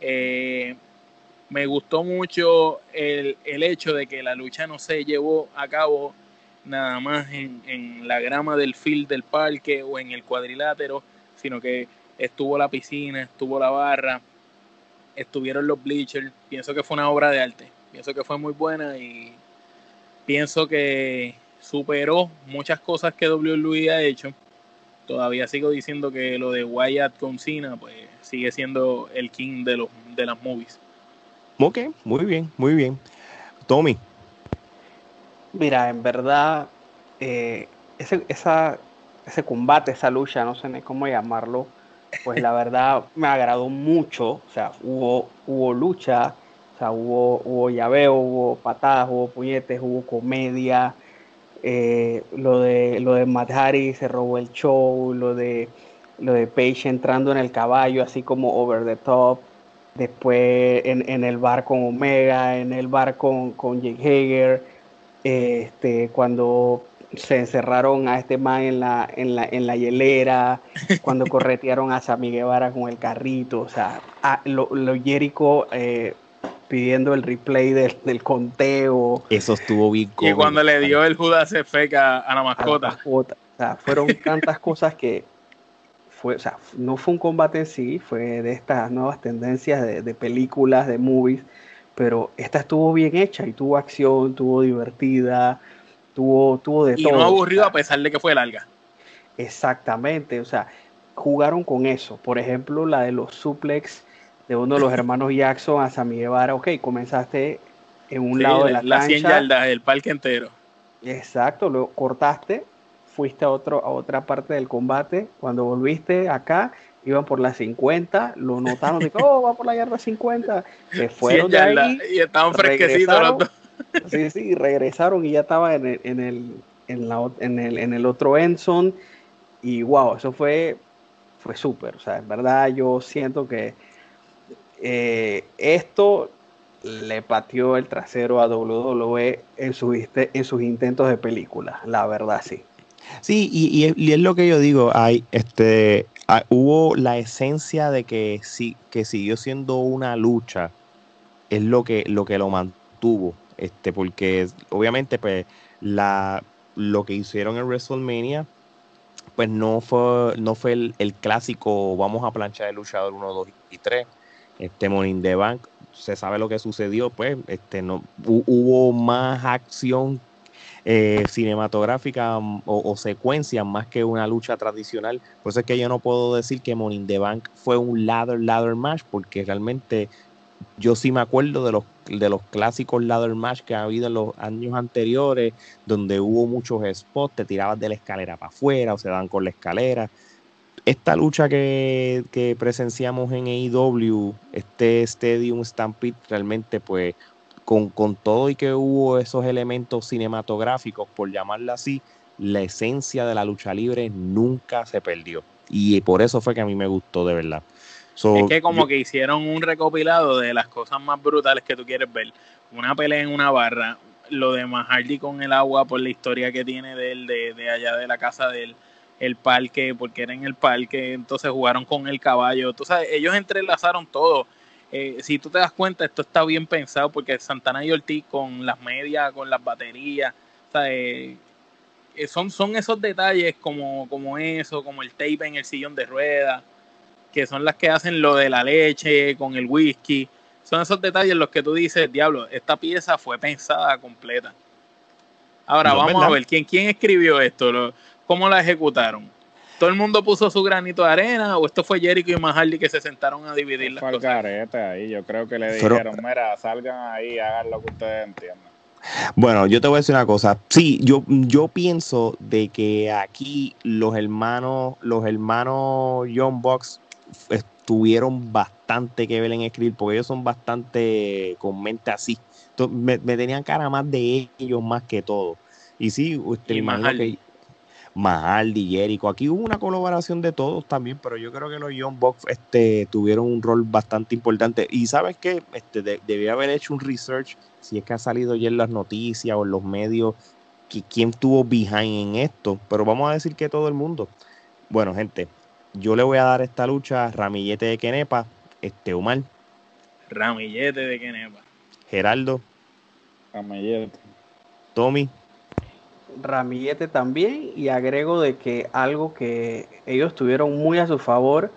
Eh, me gustó mucho el, el hecho de que la lucha no se llevó a cabo nada más en, en, la grama del field del parque o en el cuadrilátero, sino que estuvo la piscina, estuvo la barra, estuvieron los bleachers. Pienso que fue una obra de arte. Pienso que fue muy buena y pienso que superó muchas cosas que WWE ha hecho. Todavía sigo diciendo que lo de Wyatt con pues sigue siendo el king de los de las movies. Ok, muy bien, muy bien. Tommy, Mira, en verdad, eh, ese, esa, ese combate, esa lucha, no sé ni cómo llamarlo, pues la verdad me agradó mucho. O sea, hubo, hubo lucha, o sea, hubo, hubo llaveo, hubo patadas, hubo puñetes, hubo comedia. Eh, lo de lo de Matt se robó el show, lo de lo de Page entrando en el caballo, así como over the top. Después en, el bar con Omega, en el bar con, con Jake Hager este, cuando se encerraron a este man en la, en la, en la hielera, cuando corretearon a Sammy Guevara con el carrito, o sea, lo, lo Jericho eh, pidiendo el replay del, conteo. Eso estuvo bien Y cuando le dio el Judas Efeca a la mascota. O sea, fueron tantas cosas que fue, o sea, no fue un combate en sí, fue de estas nuevas tendencias de, de películas, de movies, pero esta estuvo bien hecha y tuvo acción, tuvo divertida, tuvo, tuvo de todo. Y no aburrido a pesar de que fue larga. Exactamente, o sea, jugaron con eso. Por ejemplo, la de los suplex de uno de los hermanos Jackson a Sammy Guevara. Ok, comenzaste en un lado de la, la cancha. 100 yardas, el parque entero. Exacto, lo cortaste, fuiste a, otro, a otra parte del combate. Cuando volviste acá, iban por las 50, lo notaron de que, oh, va por la yarda 50. Se fueron de ahí. Y estaban fresquecitos los dos. Sí, sí, regresaron y ya estaba en el, en el, en la, en el, en el otro endzone. Y wow, eso fue, fue súper. O sea, en verdad yo siento que eh, esto le pateó el trasero a WWE en, su, en sus intentos de película, la verdad sí. Sí, y, y, es, y es lo que yo digo, hay, este, hay, hubo la esencia de que sí, que siguió siendo una lucha, es lo que, lo que lo mantuvo, este, porque obviamente pues la, lo que hicieron en WrestleMania, pues no fue, no fue el, el clásico vamos a planchar el luchador 1, 2 y 3, este in the Bank, se sabe lo que sucedió, pues este no hubo más acción eh, cinematográfica o, o secuencias más que una lucha tradicional. Por eso es que yo no puedo decir que Money in the Bank fue un ladder ladder match, porque realmente yo sí me acuerdo de los de los clásicos ladder match que ha habido en los años anteriores, donde hubo muchos spots, te tirabas de la escalera para afuera o se daban con la escalera esta lucha que, que, presenciamos en AEW, este Stadium Stampede, realmente pues con, con, todo y que hubo esos elementos cinematográficos, por llamarla así, la esencia de la lucha libre nunca se perdió. Y por eso fue que a mí me gustó de verdad. So, es que como yo, que hicieron un recopilado de las cosas más brutales que tú quieres ver. Una pelea en una barra, lo de Mahardy con el agua por la historia que tiene de él, de, de allá de la casa de él el parque, porque era en el parque, entonces jugaron con el caballo, tú sabes, ellos entrelazaron todo. Eh, si tú te das cuenta, esto está bien pensado porque Santana y Ortiz con las medias, con las baterías, o sea, eh, son, son esos detalles como, como eso, como el tape en el sillón de ruedas, que son las que hacen lo de la leche con el whisky. Son esos detalles los que tú dices, diablo, esta pieza fue pensada completa. Ahora no, vamos ¿verdad? a ver, ¿quién, ¿quién escribió esto? ¿Cómo la ejecutaron? ¿Todo el mundo puso su granito de arena o esto fue Jericho y Mahardy que se sentaron a dividir las cosas? Carete ahí, yo creo que le dijeron, Pero, mira, salgan ahí, hagan lo que ustedes entiendan. Bueno, yo te voy a decir una cosa. Sí, yo, yo pienso de que aquí los hermanos, los hermanos John Box tuvieron bastante que ver en escribir, porque ellos son bastante con mente así. Entonces, me, me, tenían cara más de ellos más que todo. Y sí, usted y imagino que Mahaldi, Jericho. Aquí hubo una colaboración de todos también, pero yo creo que los Young Bucks este, tuvieron un rol bastante importante. Y sabes qué, este, de, debía haber hecho un research, si es que ha salido ya en las noticias o en los medios, que, quién tuvo behind en esto. Pero vamos a decir que todo el mundo. Bueno, gente, yo le voy a dar esta lucha a Ramillete de Kenepa, este Omar. Ramillete de Kenepa. Geraldo. Ramillete. Tommy. Ramillete también y agrego de que algo que ellos tuvieron muy a su favor,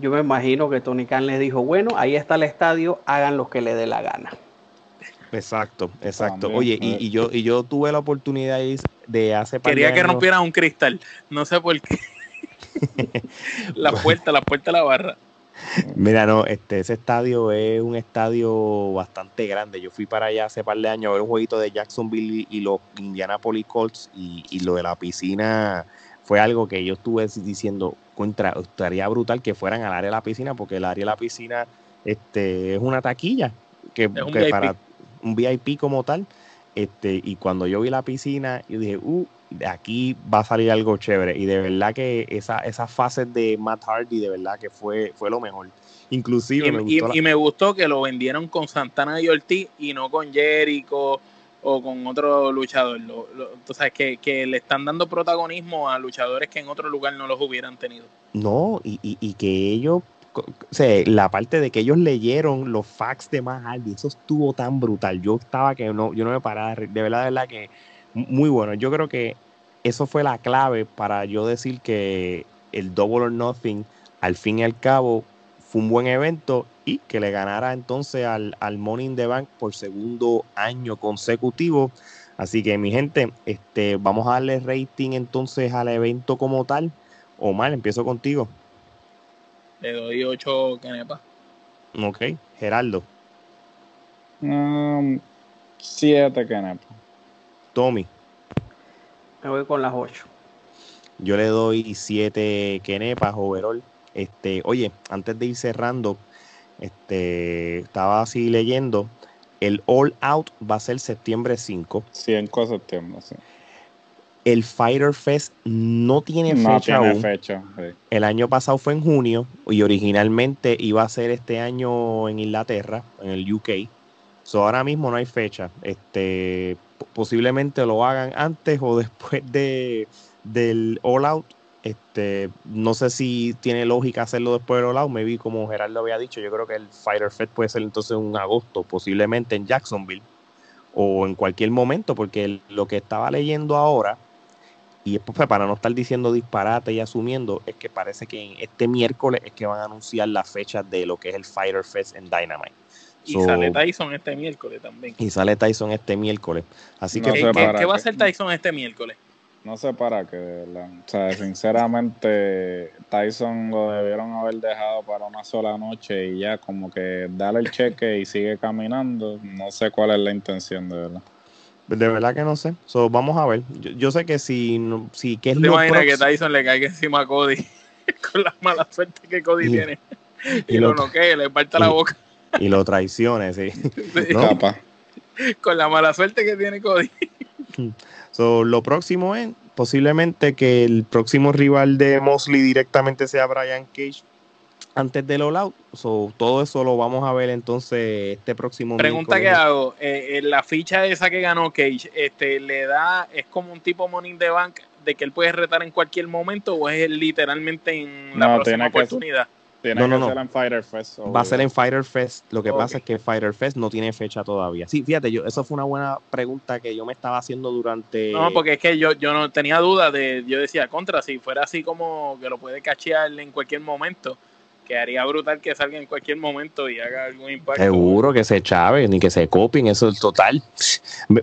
yo me imagino que Tony Khan les dijo, bueno, ahí está el estadio, hagan lo que le dé la gana. Exacto, exacto. También, Oye, y, y, yo y yo tuve la oportunidad de hace Quería que rompieran un cristal, no sé por qué. la puerta, la puerta de la barra. Mira, no, este, ese estadio es un estadio bastante grande. Yo fui para allá hace par de años a ver un jueguito de Jacksonville y los Indianapolis Colts y, y lo de la piscina fue algo que yo estuve diciendo, contra, estaría brutal que fueran al área de la piscina porque el área de la piscina este, es una taquilla que, es un que VIP. para un VIP como tal. Este, y cuando yo vi la piscina, yo dije, uh, de aquí va a salir algo chévere. Y de verdad que esa, esas fases de Matt Hardy, de verdad que fue, fue lo mejor. Inclusive y me y, gustó. y, me gustó que lo vendieron con Santana y Ortiz y no con Jericho o con otro luchador. Lo, que, que, le están dando protagonismo a luchadores que en otro lugar no los hubieran tenido. No, y, y, y que ellos o sea, la parte de que ellos leyeron los facts de Matt Hardy, eso estuvo tan brutal. Yo estaba que no, yo no me paraba, de verdad, de verdad que muy bueno. Yo creo que eso fue la clave para yo decir que el Double or Nothing, al fin y al cabo, fue un buen evento y que le ganara entonces al, al Money in the Bank por segundo año consecutivo. Así que mi gente, este, vamos a darle rating entonces al evento como tal. Omar, empiezo contigo. Le doy 8 canepas. Ok, Geraldo. Um, siete canepas. Tommy. Me voy con las 8. Yo le doy 7 kenepas overall. Este, oye, antes de ir cerrando, este, estaba así leyendo. El All Out va a ser septiembre 5. 5 de septiembre, sí. El Fighter Fest no tiene No fecha tiene aún. fecha. sí. El año pasado fue en junio y originalmente iba a ser este año en Inglaterra, en el UK. So ahora mismo no hay fecha. Este, posiblemente lo hagan antes o después de, del All Out. Este, no sé si tiene lógica hacerlo después del All Out. Maybe como Gerardo había dicho, yo creo que el Fighter Fest puede ser entonces en agosto, posiblemente en Jacksonville o en cualquier momento, porque lo que estaba leyendo ahora y es pues, para no estar diciendo disparate y asumiendo, es que parece que en este miércoles es que van a anunciar la fecha de lo que es el Fighter Fest en Dynamite. Y So, sale Tyson este miércoles también. y sale Tyson este miércoles. Así No que ¿Qué, sé qué- para qué va a hacer Tyson este miércoles? No sé para qué, de verdad. O sea, sinceramente, Tyson lo debieron haber dejado para una sola noche y ya como que dale el cheque y sigue caminando. No sé cuál es la intención, de verdad. de verdad que no sé. So, vamos a ver. Yo, yo sé que si, no- si ¿qué es ¿Te lo imaginas que? Tyson le caiga encima a Cody con la mala suerte que Cody Y- tiene? Y, y lo lo- noquee, le parta la boca y lo traicione, sí. ¿No? Capaz. con la mala suerte que tiene Cody. So, lo próximo es posiblemente que el próximo rival de Mosley directamente sea Brian Cage antes del All Out. So, todo eso lo vamos a ver entonces este próximo Pregunta que hago, eh, eh, la ficha esa que ganó Cage, este, ¿le da, es como un tipo Money in the Bank de que él puede retar en cualquier momento o es literalmente en la No, próxima tiene que- oportunidad? Tiene No, no, que no. ser en Fighter Fest. Va a ser en Fighter Fest. Lo que pasa es que Fighter Fest no tiene fecha todavía. Sí, fíjate, yo, eso fue una buena pregunta que yo me estaba haciendo durante. No, porque es que yo, yo no tenía duda de, yo decía, contra, si fuera así como que lo puede cachear en cualquier momento, quedaría brutal que salga en cualquier momento y haga algún impacto. Seguro que se chave, ni que se copien, eso es total.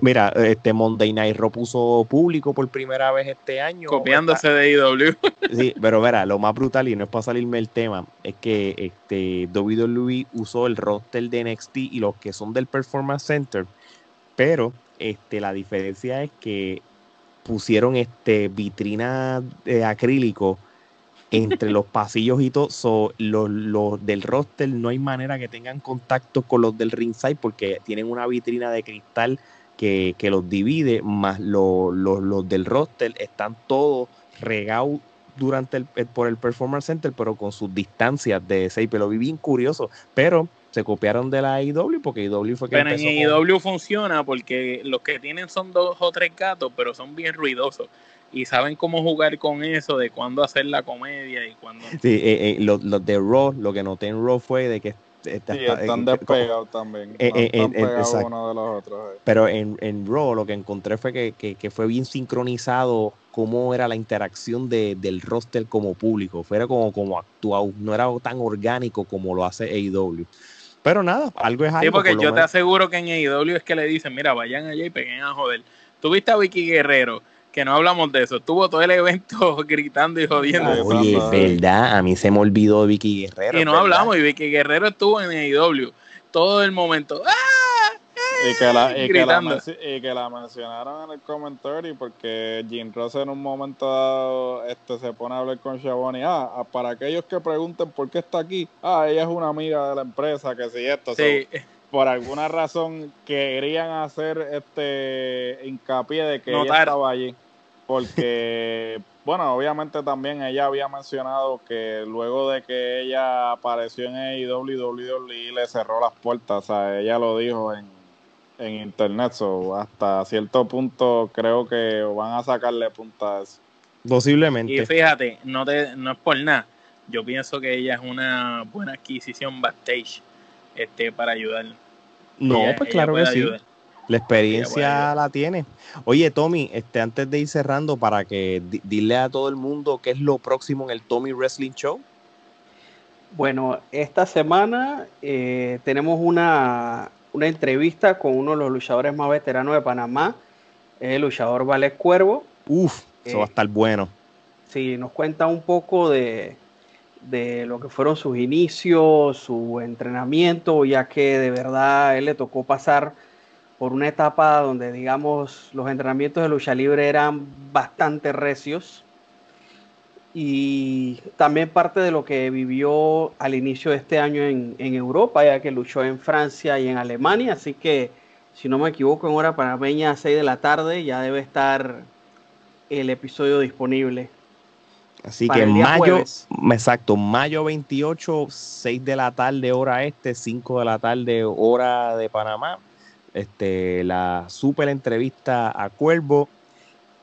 Mira, este Monday Night Raw puso público por primera vez este año. Copiándose de IW. Sí, pero verá, lo más brutal, y no es para salirme el tema, es que este WWE usó el roster de NXT y los que son del Performance Center, pero este la diferencia es que pusieron este vitrina de acrílico entre los pasillos y todo, so, los, los del roster no hay manera que tengan contacto con los del ringside porque tienen una vitrina de cristal que, que los divide, más lo- lo- los del roster están todos regados durante el, el- por el Performance Center, pero con sus distancias de 6, pero lo vi bien curioso, pero se copiaron de la IW porque IW fue que Pero en con- IW funciona porque los que tienen son dos o tres gatos, pero son bien ruidosos. Y saben cómo jugar con eso, de cuándo hacer la comedia y cuándo... Sí, eh, eh, los, los de Raw, lo que noté en Raw fue de que este, Sí, están despegados también. Eh, eh, están eh, pegados exacto. uno de los otros. eh. Pero en, en Raw lo que encontré fue que, que- que fue bien sincronizado cómo era la interacción de- del roster como público. Fuera como, como actuado. No era tan orgánico como lo hace AEW. Pero nada, algo es algo. Sí, porque por lo yo te aseguro que en AEW es que le dicen, mira, vayan allá y peguen a joder. Tuviste a Vicky Guerrero, que no hablamos de eso, estuvo todo el evento gritando y jodiendo. Ay, Oye, es verdad, a mí se me olvidó de Vicky Guerrero. y no verdad. hablamos, y Vicky Guerrero estuvo en AEW todo el momento. ¡Ah! Y que, la, y, que la, Gritando. y que la mencionaron en el comentario porque Jim Ross en un momento dado este, se pone a hablar con Shaboni. Ah, ah, para aquellos que pregunten por qué está aquí, ah, ella es una amiga de la empresa, que si esto. Sí, So, por alguna razón querían hacer este hincapié de que ella Notar. estaba allí. Porque, bueno, obviamente también ella había mencionado que luego de que ella apareció en AEW, WWE le cerró las puertas. O sea, ella lo dijo en, en internet. So, hasta cierto punto creo que van a sacarle puntas. Posiblemente. y fíjate, no, te, no es por nada. Yo pienso que ella es una buena adquisición backstage este, para ayudar. no, Ella- pues claro que sí. La experiencia la tiene. Oye, Tommy, este, antes de ir cerrando, para que dile a todo el mundo qué es lo próximo en el Tommy Wrestling Show. Bueno, esta semana eh, tenemos una, una, entrevista con uno de los luchadores más veteranos de Panamá, el luchador Vale Cuervo. Uf, eso va a estar bueno. Sí, nos cuenta un poco de, de lo que fueron sus inicios, su entrenamiento, ya que de verdad él le tocó pasar por una etapa donde, digamos, los entrenamientos de lucha libre eran bastante recios. Y también parte de lo que vivió al inicio de este año en, Europa, ya que luchó en Francia y en Alemania. Así que, si no me equivoco, en hora panameña a 6 de la tarde ya debe estar el episodio disponible. Así que mayo, exacto, mayo 28, 6 de la tarde hora este, 5 de la tarde hora de Panamá este, la super entrevista a Cuervo,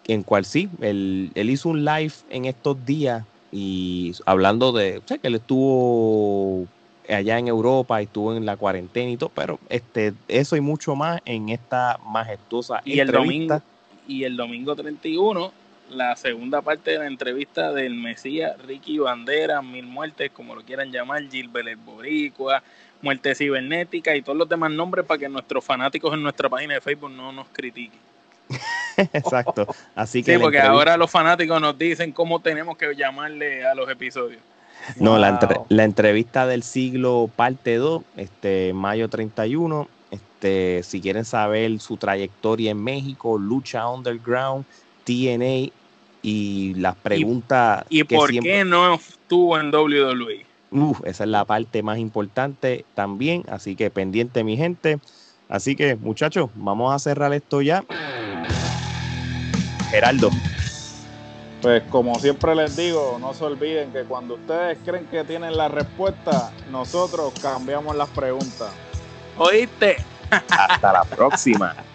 en cual sí, él, hizo un live en estos días y hablando de, o sea, que él estuvo allá en Europa y estuvo en la cuarentena y todo, pero este, eso y mucho más en esta majestuosa y El domingo, y el domingo 31, la segunda parte de la entrevista del Mesías Ricky Bandera, Mil Muertes, como lo quieran llamar, Gilbert Boricua, Muerte Cibernética y todos los demás nombres para que nuestros fanáticos en nuestra página de Facebook no nos critiquen. Exacto. Así que sí, porque ahora los fanáticos nos dicen cómo tenemos que llamarle a los episodios. No, la, la, entrevista del siglo parte 2, este, mayo 31. Este, si quieren saber su trayectoria en México, lucha underground, TNA y las preguntas. ¿Y, por qué no estuvo en WWE? Esa es la parte más importante también, así que pendiente mi gente. Así que muchachos, vamos a cerrar esto ya. Geraldo. Pues como siempre les digo, no se olviden que cuando ustedes creen que tienen la respuesta, nosotros cambiamos las preguntas. ¿Oíste? Hasta la próxima.